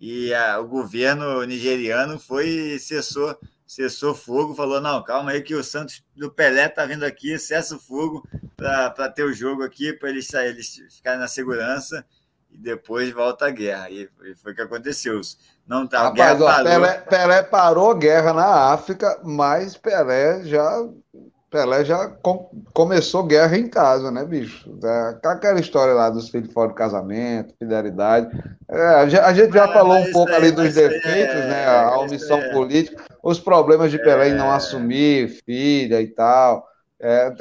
e a, o governo nigeriano foi e cessou, cessou fogo, falou: não, calma aí que o Santos do Pelé tá vindo aqui, cessa o fogo para ter o jogo aqui, para eles, eles ficarem na segurança e depois volta a guerra. E, e foi o que aconteceu. Não tá, Rapaz, guerra ó, Pelé, Pelé parou a guerra na África, mas Pelé já Pelé já com, começou guerra em casa, né, bicho? É, aquela história lá dos filhos fora do casamento, fidelidade. É, a, gente já ah, falou um pouco ali dos defeitos, é, né? A omissão é. política, os problemas de Pelé em não é. assumir filha e tal. É,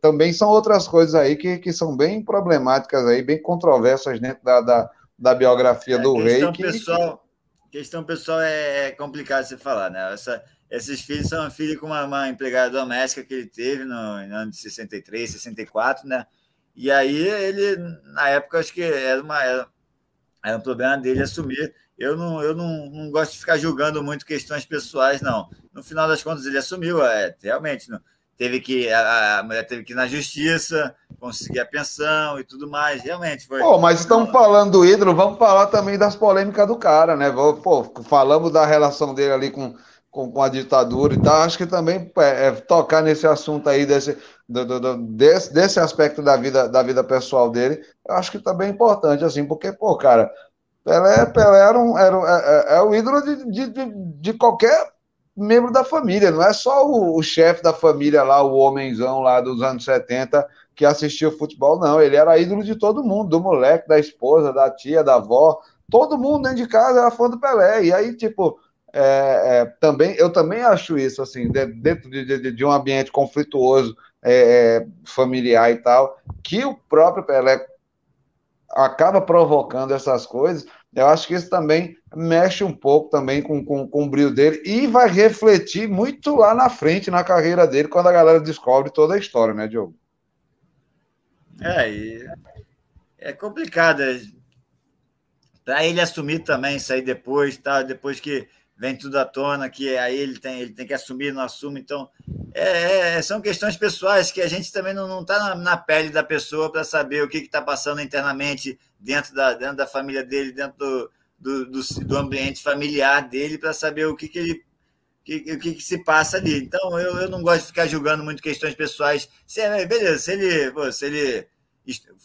também são outras coisas aí que, que são bem problemáticas aí, bem controversas dentro da, da, da biografia do rei. Que, pessoal, questão pessoal é complicado você falar, né? Essa esses filhos são filhos com uma, uma, empregada doméstica que ele teve no, no ano de 63, 64, né? E aí ele, na época, acho que era, uma, era, era um problema dele assumir. Eu não, eu não, não gosto de ficar julgando muito questões pessoais, não. No final das contas, ele assumiu, é, realmente. Não, teve que a, a, mulher teve que ir na justiça, conseguir a pensão e tudo mais. Realmente foi. Pô, mas estamos falando do ídolo, vamos falar também das polêmicas do cara, né? Pô, falamos da relação dele ali com com, com a ditadura e tal, acho que também é, é, tocar nesse assunto aí, desse, do, do, do, desse, desse aspecto da vida, da vida pessoal dele, eu acho que também é importante, assim, porque, pô, cara, Pelé, Pelé era, um, era, é, é, é o ídolo de, de, de, qualquer membro da família, não é só o, o chefe da família lá, o homenzão lá dos anos 70 que assistia futebol, não. Ele era ídolo de todo mundo, do moleque, da esposa, da tia, da avó. Todo mundo dentro de casa era fã do Pelé. E aí, tipo, é, é, também, eu também acho isso, assim, dentro de, de, de um ambiente conflituoso, é, é, familiar e tal, que o próprio Pelé acaba provocando essas coisas, eu acho que isso também mexe um pouco também com, com, com o brilho dele e vai refletir muito lá na frente na carreira dele, quando a galera descobre toda a história, né, Diogo? É, e é complicado. É, Para ele assumir também aí depois, tá? Depois que vem tudo à tona, que aí ele tem, ele tem que assumir, não assume. Então, é, é, são questões pessoais que a gente também não está na, na, pele da pessoa para saber o que está passando internamente dentro da, dentro da família dele, dentro do, do, do, do ambiente familiar dele, para saber o que, que ele o que, que, se passa ali. Então, eu, eu não gosto de ficar julgando muito questões pessoais. Se, é, beleza, se ele, pô, se ele,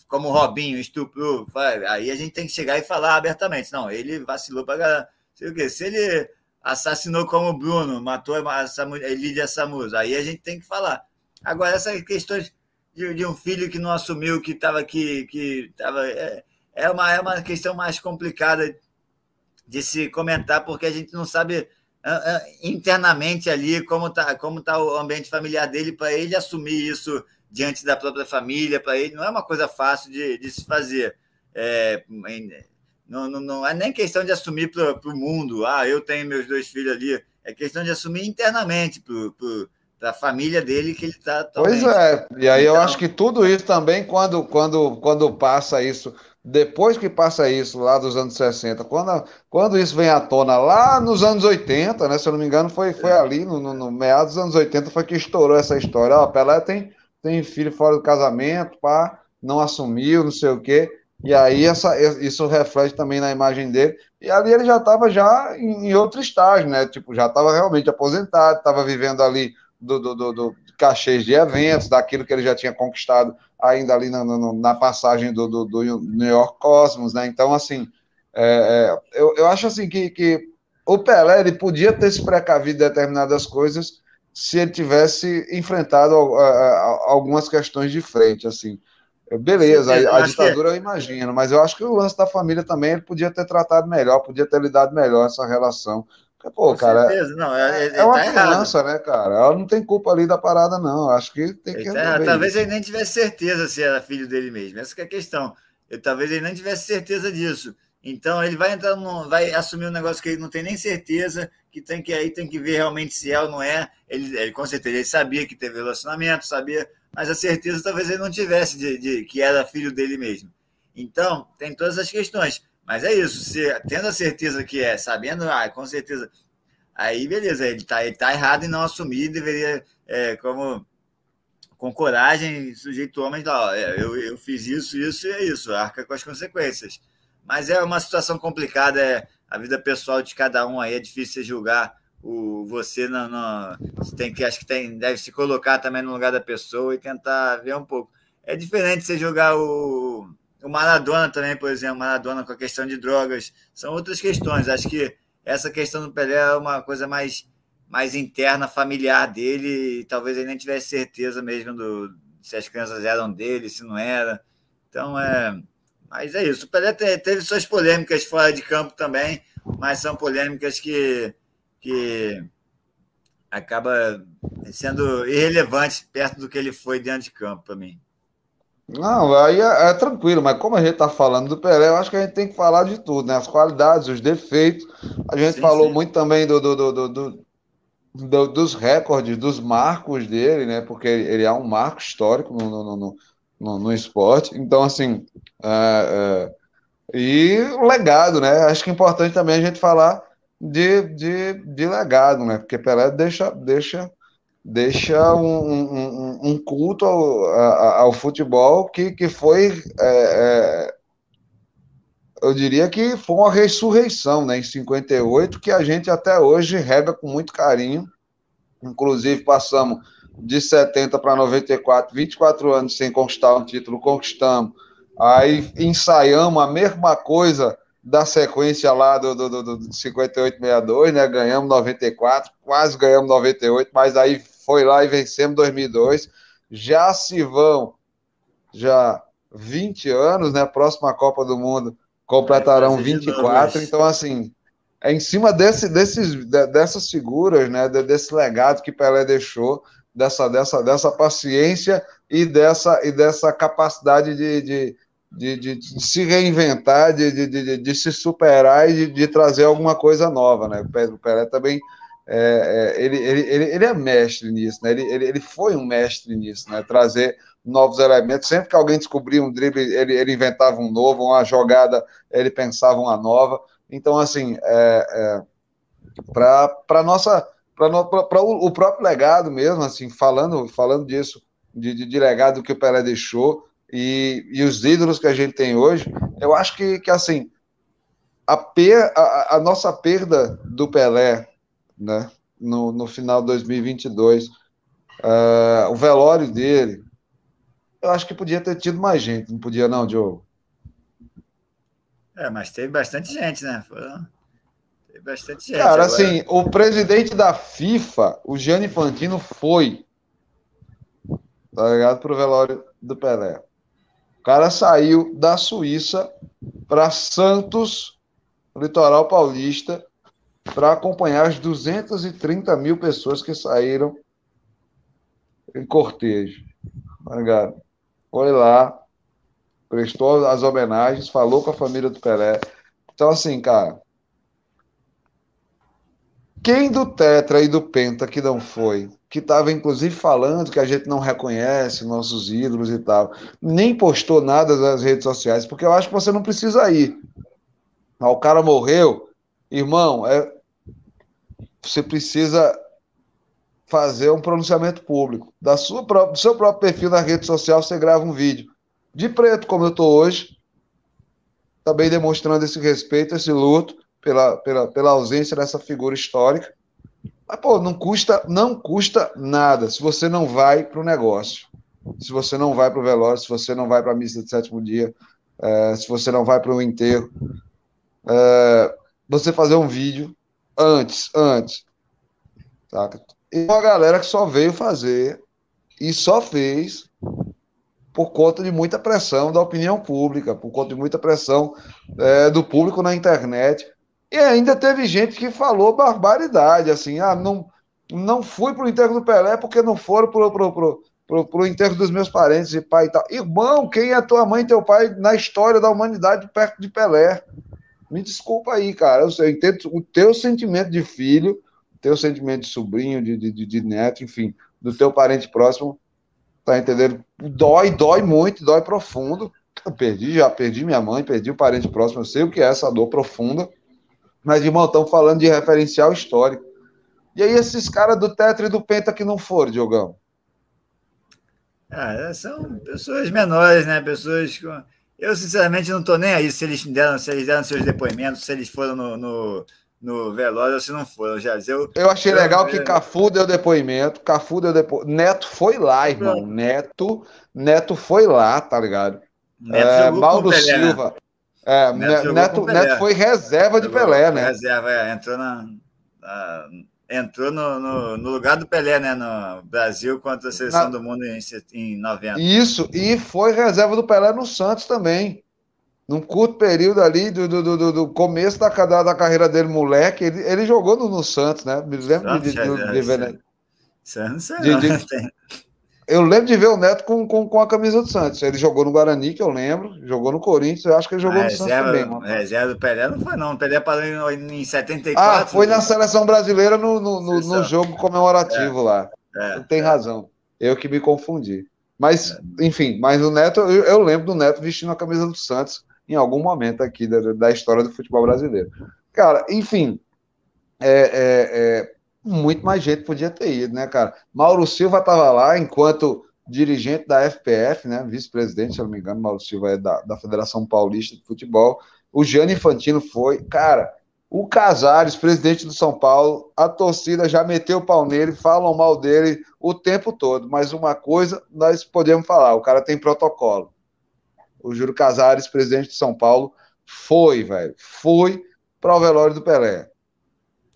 como o Robinho, estuprou, aí a gente tem que chegar e falar abertamente. Não, ele vacilou para. Sei o quê. Se ele assassinou como o Bruno, matou a Samu, Lídia Samus, aí a gente tem que falar. Agora, essas questões de, de um filho que não assumiu que estava aqui, que estava. É, é, uma, é uma questão mais complicada de se comentar, porque a gente não sabe ah, ah, internamente ali como está como tá o ambiente familiar dele para ele assumir isso diante da própria família para ele não é uma coisa fácil de, de se fazer é, não, não, não, é nem questão de assumir para o mundo ah eu tenho meus dois filhos ali é questão de assumir internamente para a família dele que ele está pois é e aí então, eu acho que tudo isso também quando quando quando passa isso depois que passa isso lá dos anos 60, quando, quando isso vem à tona lá nos anos 80, né? Se eu não me engano, foi, foi é. ali, no, no, no meados dos anos 80, foi que estourou essa história. Ó, Pelé tem, tem filho fora do casamento, pá, não assumiu, não sei o quê. E aí essa, isso reflete também na imagem dele. E ali ele já estava já em, outro estágio, né? Tipo, já estava realmente aposentado, estava vivendo ali do, do, do, do cachês de eventos, daquilo que ele já tinha conquistado ainda ali na, na, na passagem do, do, do, New York Cosmos, né? Então, assim, é, é, eu, eu acho assim que, que o Pelé ele podia ter se precavido de determinadas coisas se ele tivesse enfrentado a, a, algumas questões de frente, assim. Beleza, a, a ditadura que... eu imagino, mas eu acho que o lance da família também ele podia ter tratado melhor, podia ter lidado melhor essa relação. Pô, Com cara, certeza. Não, é, é, é uma tá criança, errado. né, cara? Ela não tem culpa ali da parada, não. Acho que tem que. Tá talvez ele nem tivesse certeza se era filho dele mesmo. Essa é a questão. Eu, talvez ele nem tivesse certeza disso. Então ele vai entrar vai assumir um negócio que ele não tem nem certeza, que tem que aí tem que ver realmente se é ou não é. Ele, ele com certeza ele sabia que teve relacionamento, sabia, mas a certeza talvez ele não tivesse de, de que era filho dele mesmo. Então tem todas as questões. Mas é isso, se, tendo a certeza que é, sabendo, ah, com certeza, aí beleza, ele está ele tá errado em não assumir, deveria, é, como com coragem, sujeito homem, ó, é, eu, eu fiz isso, isso e é isso, arca com as consequências. Mas é uma situação complicada, é a vida pessoal de cada um aí, é difícil julgar o você não, não tem que acho que tem deve se colocar também no lugar da pessoa e tentar ver um pouco. É diferente você jogar o o Maradona também, por exemplo, Maradona com a questão de drogas, são outras questões. Acho que essa questão do Pelé é uma coisa mais, mais interna, familiar dele, e talvez ele nem tivesse certeza mesmo do, se as crianças eram dele, se não era. Então, é. Mas é isso. O Pelé teve suas polêmicas fora de campo também, mas são polêmicas que, que acaba sendo irrelevantes perto do que ele foi dentro de campo para mim. Não, aí é, é, tranquilo, mas como a gente está falando do Pelé, eu acho que a gente tem que falar de tudo, né? As qualidades, os defeitos. A gente sim, falou sim. muito também do, do, do, do, dos recordes, dos marcos dele, né? Porque ele é um marco histórico no, no, no, no esporte. Então, assim, é, é... e o legado, né? Acho que é importante também a gente falar de, de, de legado, né? Porque Pelé deixa, deixa deixa um, um, um culto ao, ao, futebol que, que foi, é, é, eu diria que foi uma ressurreição né, em 58, que a gente até hoje rega com muito carinho. Inclusive, passamos de 70 para 94, 24 anos sem conquistar um título, conquistamos. Aí ensaiamos a mesma coisa da sequência lá do, do, do, do 58-62, né? Ganhamos 94, quase ganhamos 98, mas aí foi lá e vencemos 2002. Já se vão já 20 anos, né? Próxima Copa do Mundo completarão 24. Então, assim, é em cima desse, desses, dessas figuras, né? Desse legado que Pelé deixou, dessa, dessa, dessa paciência e dessa, e dessa capacidade de, de de, de, de se reinventar, de, de, de, se superar e de, trazer alguma coisa nova, né? O Pelé também é, é, ele, ele, ele, é mestre nisso, né? Ele, ele, ele foi um mestre nisso, né? Trazer novos elementos. Sempre que alguém descobria um drible, ele, ele inventava um novo, uma jogada, ele pensava uma nova. Então, assim, é, é, para nossa para o próprio legado mesmo, assim, falando, falando disso, de, de, de legado que o Pelé deixou, e, e os ídolos que a gente tem hoje, eu acho que, que assim, a, per, a, a nossa perda do Pelé, né, no, no final de 2022, uh, ah, o velório dele, eu acho que podia ter tido mais gente, não podia não, Diogo? É, mas teve bastante gente, né? Foi... Teve bastante gente. Cara, agora... assim, o presidente da FIFA, o Gianni Infantino, foi, tá ligado, pro velório do Pelé. Cara saiu da Suíça para Santos, litoral paulista, para acompanhar as 230 mil pessoas que saíram em cortejo. Tá Foi lá, prestou as homenagens, falou com a família do Pelé. Então, assim, cara, quem do Tetra e do Penta que não foi, que estava inclusive falando que a gente não reconhece nossos ídolos e tal, nem postou nada nas redes sociais, porque eu acho que você não precisa ir. O cara morreu, irmão, é, você precisa fazer um pronunciamento público. Da sua, do seu próprio perfil na rede social, você grava um vídeo. De preto, como eu estou hoje, também demonstrando esse respeito, esse luto, pela, pela, pela ausência dessa figura histórica. Mas, pô, não custa, não custa nada se você não vai para o negócio, se você não vai para o velório, se você não vai para a missa de sétimo dia, é, se você não vai para o enterro. É, você fazer um vídeo antes, antes. Saca? E uma galera que só veio fazer e só fez por conta de muita pressão da opinião pública, por conta de muita pressão é, do público na internet. E ainda teve gente que falou barbaridade, assim, ah, não, não fui para o enterro do Pelé porque não foram para o enterro dos meus parentes e pai e tal. Irmão, quem é tua mãe e teu pai na história da humanidade perto de Pelé? Me desculpa aí, cara. Eu, entendo o teu sentimento de filho, o teu sentimento de sobrinho, de, de, de neto, enfim, do teu parente próximo, tá entendendo? Dói, dói muito, dói profundo. Eu perdi, já perdi minha mãe, perdi o parente próximo, eu sei o que é essa dor profunda. Mas, irmão, estamos falando de referencial histórico. E aí, esses caras do Tetra e do Penta que não foram, Diogão? Ah, são pessoas menores, né? Pessoas com. Eu, sinceramente, não estou nem aí se eles deram, se eles deram seus depoimentos, se eles foram no, no, no velório ou se não foram. Já, eu, eu achei eu, legal eu, que Cafu deu depoimento, Cafu deu depoimento. Neto foi lá, irmão. Neto, Neto foi lá, tá ligado? Neto é, Mauro Pelé, né? Silva. Né? É, Neto, Neto, Neto, foi reserva de Pelé, né? Reserva, é, entrou, na, na entrou no, no, no, lugar do Pelé, né? No Brasil contra a seleção na... do mundo em, em 90. Isso, e foi reserva do Pelé no Santos também. Num curto período ali, do, do, do, do começo da, da carreira dele, moleque, ele, ele jogou no, no Santos, né? Me lembro Santos, de, de, de, de, de, de, Santos, de, de, eu lembro de ver o Neto com, com, com a camisa do Santos. Ele jogou no Guarani, que eu lembro, jogou no Corinthians, eu acho que ele jogou no Santos também. Mano. Reserva do Pelé não foi, não. O Pelé parou em, em 74. Ah, foi na seleção brasileira no, no, no, no jogo comemorativo é, lá. É, Tem razão. Eu que me confundi. Mas, é. enfim, mas o Neto, eu, eu, lembro do Neto vestindo a camisa do Santos em algum momento aqui da, da história do futebol brasileiro. Cara, enfim, é, é muito mais gente podia ter ido, né, cara? Mauro Silva estava lá enquanto dirigente da FPF, né, vice-presidente, se eu não me engano, Mauro Silva é da, da Federação Paulista de Futebol. O Gianni Infantino foi, cara, o Casares, presidente do São Paulo, a torcida já meteu o pau nele, falam mal dele o tempo todo, mas uma coisa nós podemos falar, o cara tem protocolo. O Júlio Casares, presidente de São Paulo, Foi, velho. Foi para o velório do Pelé.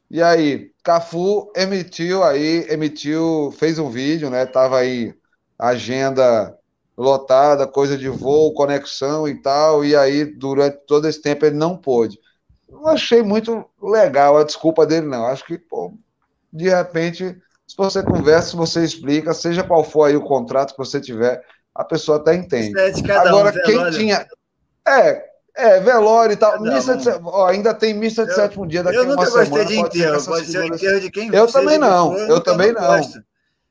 E aí, Cafu emitiu aí, emitiu, fez um vídeo, né? Tava aí agenda lotada, coisa de voo, conexão e tal, e aí durante todo esse tempo ele não pôde. Não achei muito legal a desculpa dele, não. Acho que, pô, de repente, se você conversa, se você explica, seja qual for aí o contrato que você tiver, a pessoa até entende. É Agora, um, quem tinha. É, é, velório e tal. Missa de, ó, ainda tem missa de eu, sétimo dia daqui a uma semana. Eu nunca gostei de enterro. Pode ser o enterro de quem Eu também não. Eu também não.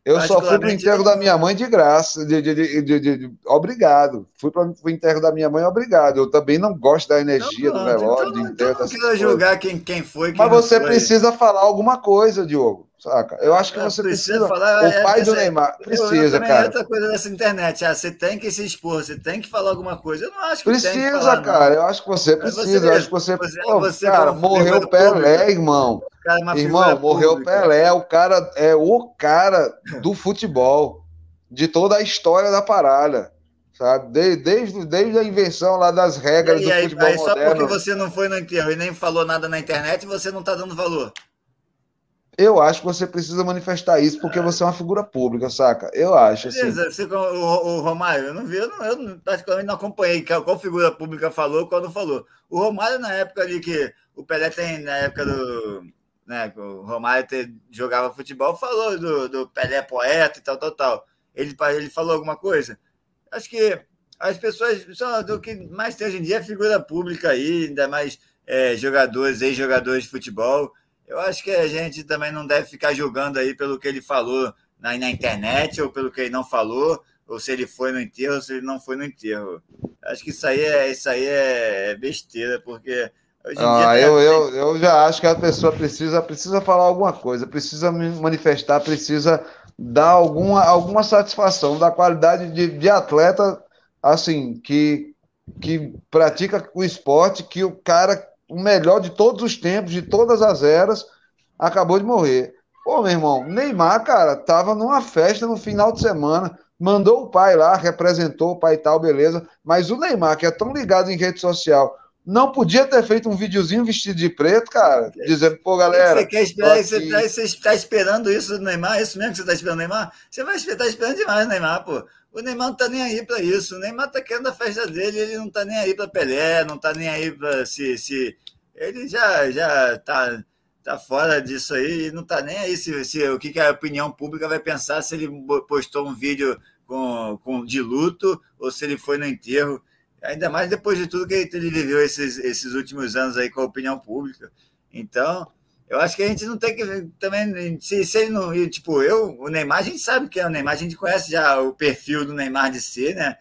Eu só fui pro enterro da minha mãe de graça, de, de, de, obrigado. Fui para o enterro da minha mãe, obrigado. Eu também não gosto da energia não, do velório, então, do enterro. Então não quero julgar quem, quem foi. Mas você precisa falar alguma coisa, Diogo. Saca? Eu acho que você precisa. precisa falar, o é, pai é, do Neymar precisa, eu, eu cara. outra coisa dessa internet. Ah, você tem que se expor, você tem que falar alguma coisa. Eu não acho que precisa, que falar, cara. Não. Eu acho que você precisa. Você, eu acho que você. você, pô, você cara, morreu Pelé, público. irmão. Cara, irmão, morreu pública. Pelé. O cara é o cara do futebol, de toda a história da parada sabe? Desde, desde, desde a invenção lá das regras e do aí, futebol aí, moderno. Só porque você não foi no enterro e nem falou nada na internet, você não está dando valor. Eu acho que você precisa manifestar isso porque você é uma figura pública, saca? Eu acho. Assim. Beleza, o, o, Romário, eu não vi, eu, não, eu praticamente não acompanhei qual, qual figura pública falou qual não falou. O Romário, na época ali que o Pelé tem, na época do. Né, o Romário ter, jogava futebol, falou do, do Pelé poeta e tal, tal, tal. Ele, ele falou alguma coisa? Acho que as pessoas. Só, do que mais tem hoje em dia é figura pública aí, ainda mais é, jogadores, ex-jogadores de futebol eu acho que a gente também não deve ficar julgando aí pelo que ele falou na, na internet, ou pelo que ele não falou, ou se ele foi no enterro, ou se ele não foi no enterro. Acho que isso aí é, isso aí é, é besteira, porque ah, eu, eu, eu já acho que a pessoa precisa, precisa falar alguma coisa, precisa manifestar, precisa dar alguma, alguma satisfação da qualidade de, de atleta assim que, que pratica o esporte, que o cara o melhor de todos os tempos, de todas as eras, acabou de morrer. Pô, meu irmão, Neymar, cara, tava numa festa no final de semana, mandou o pai lá, representou o pai e tal, beleza. Mas o Neymar, que é tão ligado em rede social, não podia ter feito um videozinho vestido de preto, cara, dizendo, pô, galera. Você quer esperar, você, tá, você está esperando isso do Neymar? É isso mesmo que você está esperando do Neymar? Você vai estar tá esperando demais, Neymar, pô. O Neymar não está nem aí para isso. O Neymar está querendo a festa dele, ele não está nem aí para Pelé, não está nem aí para se, se. Ele já já tá, tá fora disso aí, não está nem aí se, se o que, que a opinião pública vai pensar se ele postou um vídeo com, com de luto ou se ele foi no enterro. Ainda mais depois de tudo que ele viveu esses, esses últimos anos aí com a opinião pública. Então, eu acho que a gente não tem que também. Se, se ele não. Tipo, eu, o Neymar, a gente sabe que é o Neymar, a gente conhece já o perfil do Neymar de ser, né?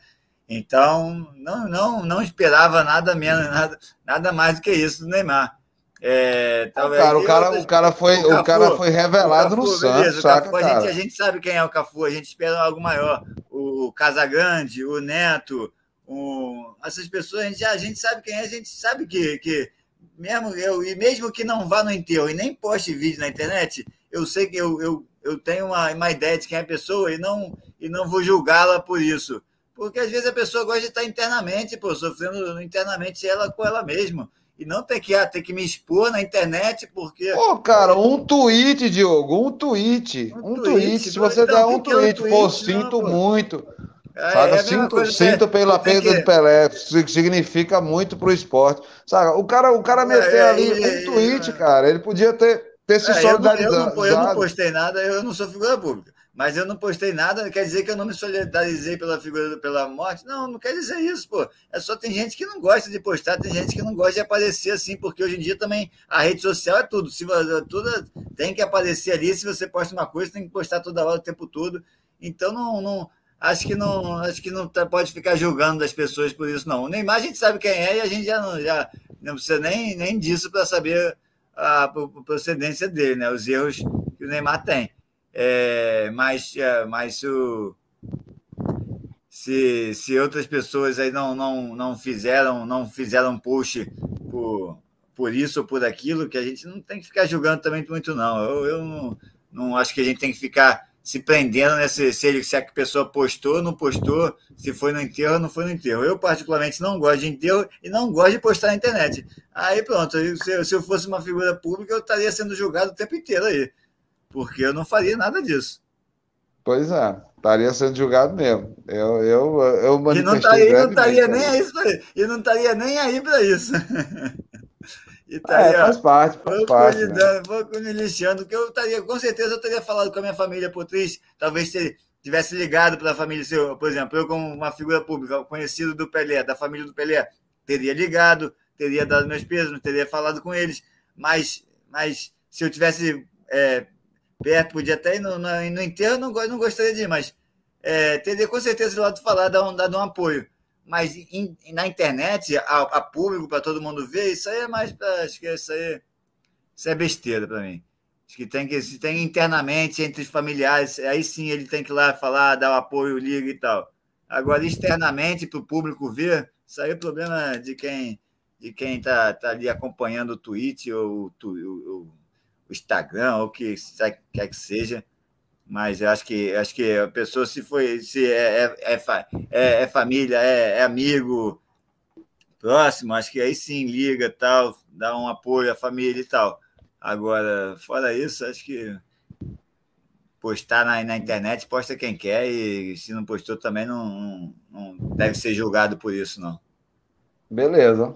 Então, não, não, não esperava nada menos, nada, nada mais do que isso do Neymar. É, talvez cara, o, cara, o cara foi, o, Cafu, o cara foi revelado Cafu, no Santos, saca, Cafu, a, gente, a gente sabe quem é o Cafu, a gente espera algo maior. O Casagrande, o Neto, o, essas pessoas, a gente, a gente sabe quem é, a gente sabe que, que mesmo eu, e mesmo que não vá no enterro e nem poste vídeo na internet, eu sei que eu, eu, eu tenho uma, uma ideia de quem é a pessoa e não, e não vou julgá-la por isso. Porque às vezes a pessoa gosta de estar internamente, pô, sofrendo internamente ela com ela mesma. E não ter que, ah, ter que me expor na internet, porque. Pô, cara, um tweet, Diogo, um tweet. Um, um tweet. tweet. Se você então, der um tweet, é um tweet, pô, sinto não, muito. É, sabe? É sinto, sinto pela perda que... do Pelé, significa muito para o esporte. Sabe? O cara, o cara é, meteu é, ali um tweet, cara. Ele podia ter, ter se solidarizado. Eu não, eu não postei nada, eu não sou figura pública. Mas eu não postei nada, quer dizer que eu não me solidarizei pela figura pela morte? Não, não quer dizer isso, pô. É só tem gente que não gosta de postar, tem gente que não gosta de aparecer assim, porque hoje em dia também a rede social é tudo. Se tudo tem que aparecer ali, se você posta uma coisa, tem que postar toda hora o tempo todo. Então não, não acho que não, acho que não tá, pode ficar julgando as pessoas por isso, não. O Neymar a gente sabe quem é e a gente já não, já não precisa nem, nem disso para saber a, procedência dele, né? Os erros que o Neymar tem. É, mas, é, mas o, se, se outras pessoas aí não, não, não fizeram não fizeram push por, por isso ou por aquilo, que a gente não tem que ficar julgando também muito, não. Eu, eu não, não acho que a gente tem que ficar se prendendo nesse se, ele, se a pessoa postou, não postou, se foi no enterro, não foi no enterro. Eu, particularmente, não gosto de enterro e não gosto de postar na internet. Aí pronto, se, se eu fosse uma figura pública, eu estaria sendo julgado o tempo inteiro aí. Porque eu não faria nada disso. Pois é, estaria sendo julgado mesmo. Eu, eu, eu e não estaria, não estaria nem aí, e não estaria nem aí para isso. E tá é, aí, faz parte, faz vou parte. Né? Vou me lixando, que eu estaria, com certeza, eu teria falado com a minha família por triste, talvez se tivesse ligado para a família, se eu, por exemplo, eu como uma figura pública, conhecido do Pelé, da família do Pelé, teria ligado, teria dado meus pesos, teria falado com eles, mas, mas se eu tivesse é, perto, podia até ir no, no, no enterro, não, não gostaria de ir, mas é, teria com certeza lado falar, dar um, dar um apoio mas in, na internet, a, a público, para todo mundo ver, isso aí é mais. Acho que isso aí isso é besteira para mim. Acho que tem que se tem internamente entre os familiares, aí sim ele tem que ir lá falar, dar o apoio, liga e tal. Agora, externamente, para o público ver, isso aí é problema de quem de quem está tá ali acompanhando o Twitch ou o, o, o Instagram, ou o que quer que seja. Mas eu acho que acho que a pessoa se foi se é, é, é, é, é família, é, é, amigo próximo, acho que aí sim liga tal, dá um apoio à família e tal. Agora, fora isso, acho que postar na, na internet, posta quem quer, e se não postou também não, não, não deve ser julgado por isso, não. Beleza.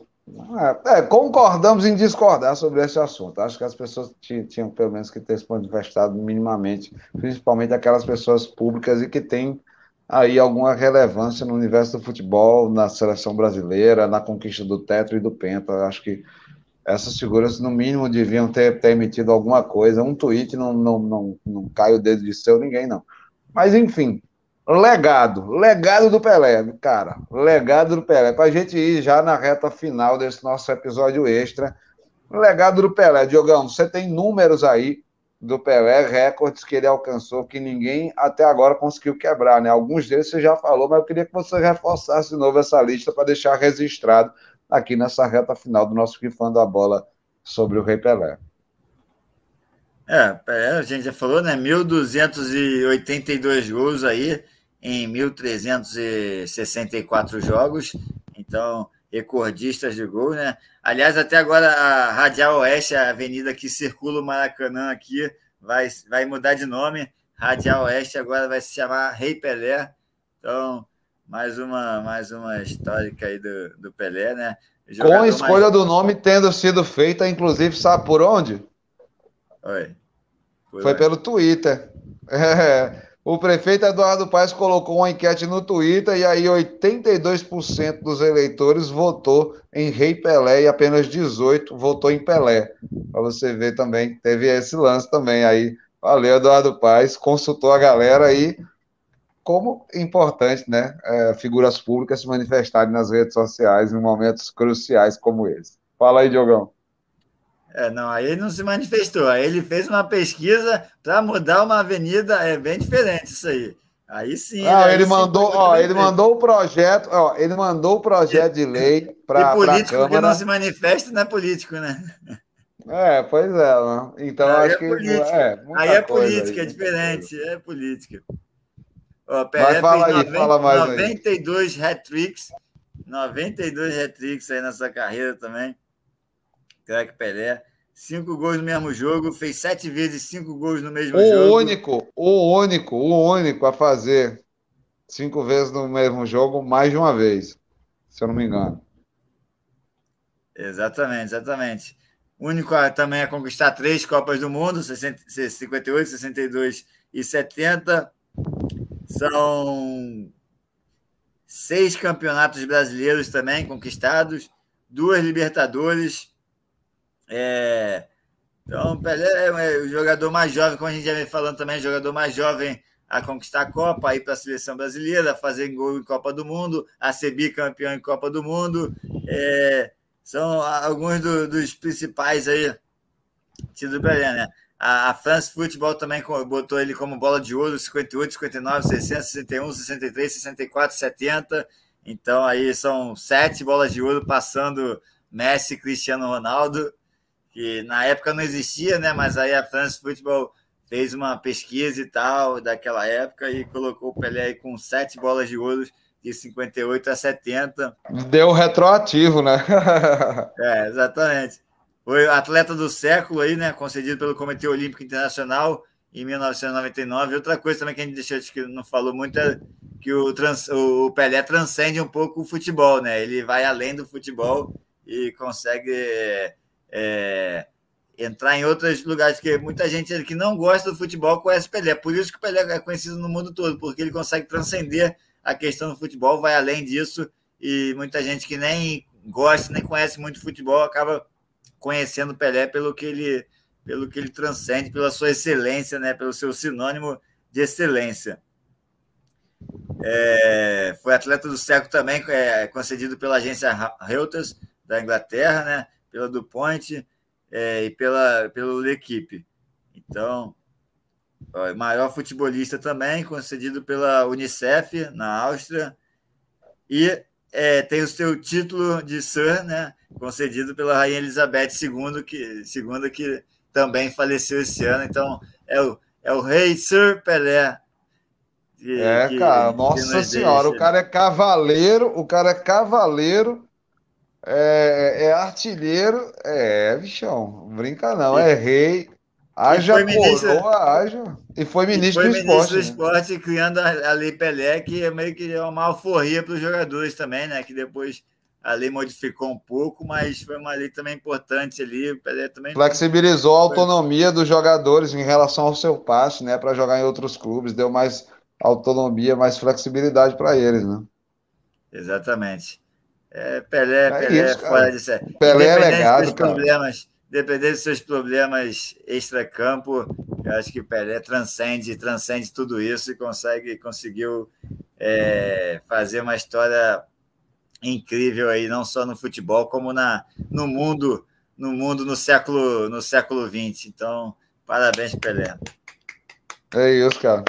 É, concordamos em discordar sobre esse assunto. Acho que as pessoas tinham, pelo menos, que ter se manifestado minimamente, principalmente aquelas pessoas públicas e que têm aí alguma relevância no universo do futebol, na seleção brasileira, na conquista do Tetra e do Penta. Acho que essas figuras, no mínimo, deviam ter, ter emitido alguma coisa. Um tweet não, não, não, não cai o dedo de seu ninguém, não. Mas, enfim, Legado, legado do Pelé, cara, legado do Pelé. Para a gente ir já na reta final desse nosso episódio extra, legado do Pelé. Diogão, você tem números aí do Pelé, recordes que ele alcançou que ninguém até agora conseguiu quebrar, né? Alguns deles você já falou, mas eu queria que você reforçasse de novo essa lista para deixar registrado aqui nessa reta final do nosso Rifando a Bola sobre o Rei Pelé. É, a gente já falou, né? 1.282 gols aí em 1.364 jogos, então recordistas de gol, né? Aliás, até agora a Radial Oeste, a avenida que circula o Maracanã aqui, vai, vai mudar de nome. Radial Oeste agora vai se chamar Rei Pelé. Então, mais uma, mais uma histórica aí do, do Pelé, né? Com a escolha mais... do nome tendo sido feita, inclusive, sabe por onde? Oi. Por Foi onde? pelo Twitter. É. O prefeito Eduardo Paes colocou uma enquete no Twitter e aí 82% dos eleitores votou em Rei Pelé e apenas 18 votou em Pelé. Para você ver também, teve esse lance também aí. Valeu, Eduardo Paes, consultou a galera aí. Como importante, né? É, figuras públicas se manifestarem nas redes sociais em momentos cruciais como esse. Fala aí, Diogão. É, não, aí ele não se manifestou. Aí ele fez uma pesquisa para mudar uma avenida, é bem diferente isso aí. Aí sim. Ah, ele, mandou, ó, ele mandou o projeto, ó, ele mandou o projeto de lei para a político que não se manifesta não é político, né? É, pois é. Né? Então aí acho é que é, aí é política, aí, é diferente, é política. Ó, Pelé Mas fala aí, 90, fala mais 92 hat-tricks, 92 hat-tricks aí nessa carreira também craque Pelé. Cinco gols no mesmo jogo, fez sete vezes cinco gols no mesmo o jogo. O único, o único, o único a fazer cinco vezes no mesmo jogo, mais de uma vez, se eu não me engano. Exatamente, exatamente. O único a, também a conquistar três Copas do Mundo, 58, 62 e 70. São seis campeonatos brasileiros também conquistados, duas Libertadores, é, então, Pelé é o jogador mais jovem, como a gente já vem falando também, o jogador mais jovem a conquistar a Copa, a ir para a seleção brasileira, a fazer gol em Copa do Mundo, a ser bicampeão em Copa do Mundo. É, são alguns do, dos principais aí do Pelé, né? A, a France Football também botou ele como bola de ouro, 58, 59, 60, 61, 63, 64, 70. Então aí são sete bolas de ouro passando Messi, Cristiano Ronaldo que na época não existia, né? Mas aí a France Football fez uma pesquisa e tal daquela época e colocou o Pelé aí com sete bolas de ouro de 58 a 70. Deu retroativo, né? é, exatamente. Foi atleta do século aí, né? Concedido pelo Comitê Olímpico Internacional em 1999. Outra coisa também que a gente deixou que não falou muito é que o, trans, o Pelé transcende um pouco o futebol, né? Ele vai além do futebol e consegue é, entrar em outros lugares que muita gente que não gosta do futebol conhece Pelé. Por isso que o Pelé é conhecido no mundo todo, porque ele consegue transcender a questão do futebol, vai além disso e muita gente que nem gosta, nem conhece muito futebol acaba conhecendo o Pelé pelo que ele pelo que ele transcende, pela sua excelência, né, pelo seu sinônimo de excelência. É, foi atleta do século também, é, concedido pela agência Reuters da Inglaterra, né, pela DuPont é, e pela, pela L'Equipe. Então, ó, maior futebolista também, concedido pela Unicef, na Áustria, e é, tem o seu título de Sir, né, concedido pela Rainha Elizabeth II, que, segunda, que também faleceu esse ano. Então, é o, é o rei Sir Pelé. Que, é, que, cara, nossa senhora, deixa. o cara é cavaleiro, o cara é cavaleiro, é, é artilheiro, é, bichão, brinca não, é rei, haja coroa, haja. E foi ministro, e foi do, ministro esporte, do esporte. criando a, a Lei Pelé, que é meio que uma alforria para os jogadores também, né? Que depois a lei modificou um pouco, mas foi uma lei também importante ali. O Pelé também flexibilizou a autonomia dos jogadores em relação ao seu passe, né, para jogar em outros clubes, deu mais autonomia, mais flexibilidade para eles, né? Exatamente. É, Pelé, é Pelé isso, fora de série. Pelé é legado, dos problemas, dependendo dos seus problemas extra-campo, eu acho que Pelé transcende, transcende tudo isso e consegue, conseguiu é, fazer uma história incrível aí, não só no futebol, como na, no mundo, no mundo no século no século 20. Então, parabéns, Pelé. É isso, cara.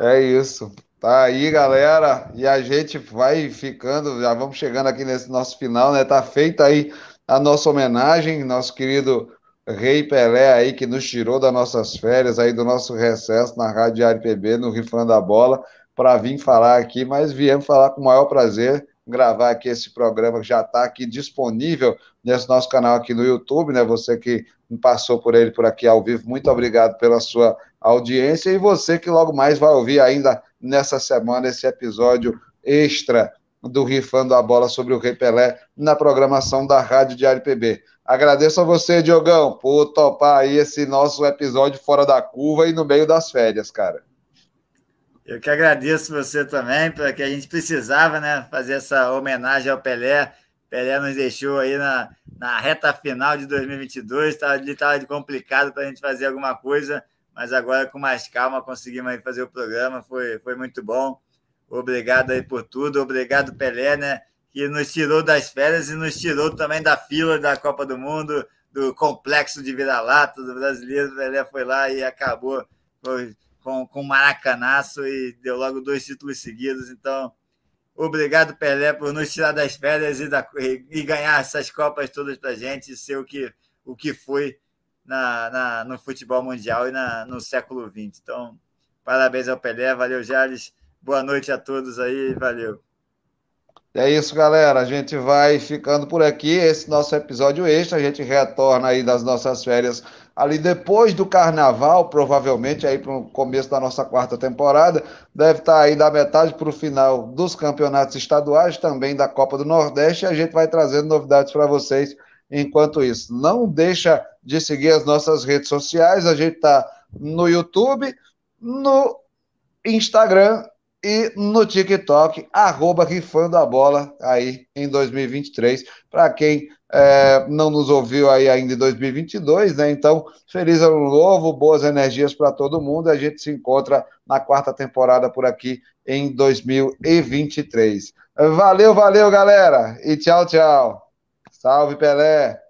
É isso. Tá aí, galera. E a gente vai ficando, já vamos chegando aqui nesse nosso final, né? Tá feita aí a nossa homenagem, nosso querido Rei Pelé aí, que nos tirou das nossas férias, aí do nosso recesso na Rádio Diário PB, no Rifando a Bola, para vir falar aqui, mas viemos falar com o maior prazer gravar aqui esse programa que já está aqui disponível nesse nosso canal aqui no YouTube, né? Você que passou por ele por aqui ao vivo, muito obrigado pela sua audiência e você que logo mais vai ouvir ainda nessa semana esse episódio extra do Rifando a Bola sobre o Rei Pelé na programação da Rádio Diário PB. Agradeço a você, Diogão, por topar aí esse nosso episódio fora da curva e no meio das férias, cara. Eu que agradeço você também, porque a gente precisava né, fazer essa homenagem ao Pelé. Pelé nos deixou aí na, na reta final de 2022, estava ali estava complicado para a gente fazer alguma coisa, mas agora com mais calma conseguimos aí fazer o programa, foi, foi muito bom. Obrigado aí por tudo, obrigado Pelé, né, que nos tirou das férias e nos tirou também da fila da Copa do Mundo, do complexo de vira-lata do brasileiro. Pelé foi lá e acabou. Foi, com, com Maracanaço e deu logo dois títulos seguidos. Então, obrigado, Pelé, por nos tirar das férias e, da, e ganhar essas Copas todas para gente e ser o que, o que foi na, na, no futebol mundial e na, no século XX. Então, parabéns ao Pelé, valeu, Jales. Boa noite a todos aí, valeu. É isso, galera. A gente vai ficando por aqui. Esse nosso episódio extra. A gente retorna aí das nossas férias ali depois do carnaval, provavelmente aí para o começo da nossa quarta temporada. Deve estar tá aí da metade para o final dos campeonatos estaduais, também da Copa do Nordeste. A gente vai trazendo novidades para vocês enquanto isso. Não deixa de seguir as nossas redes sociais. A gente está no YouTube, no Instagram e no TikTok, arroba Rifando a Bola aí em 2023. Para quem é, não nos ouviu aí ainda em 2022, né? Então, feliz ano novo, boas energias para todo mundo. A gente se encontra na quarta temporada por aqui em 2023. Valeu, valeu, galera. E tchau, tchau. Salve, Pelé.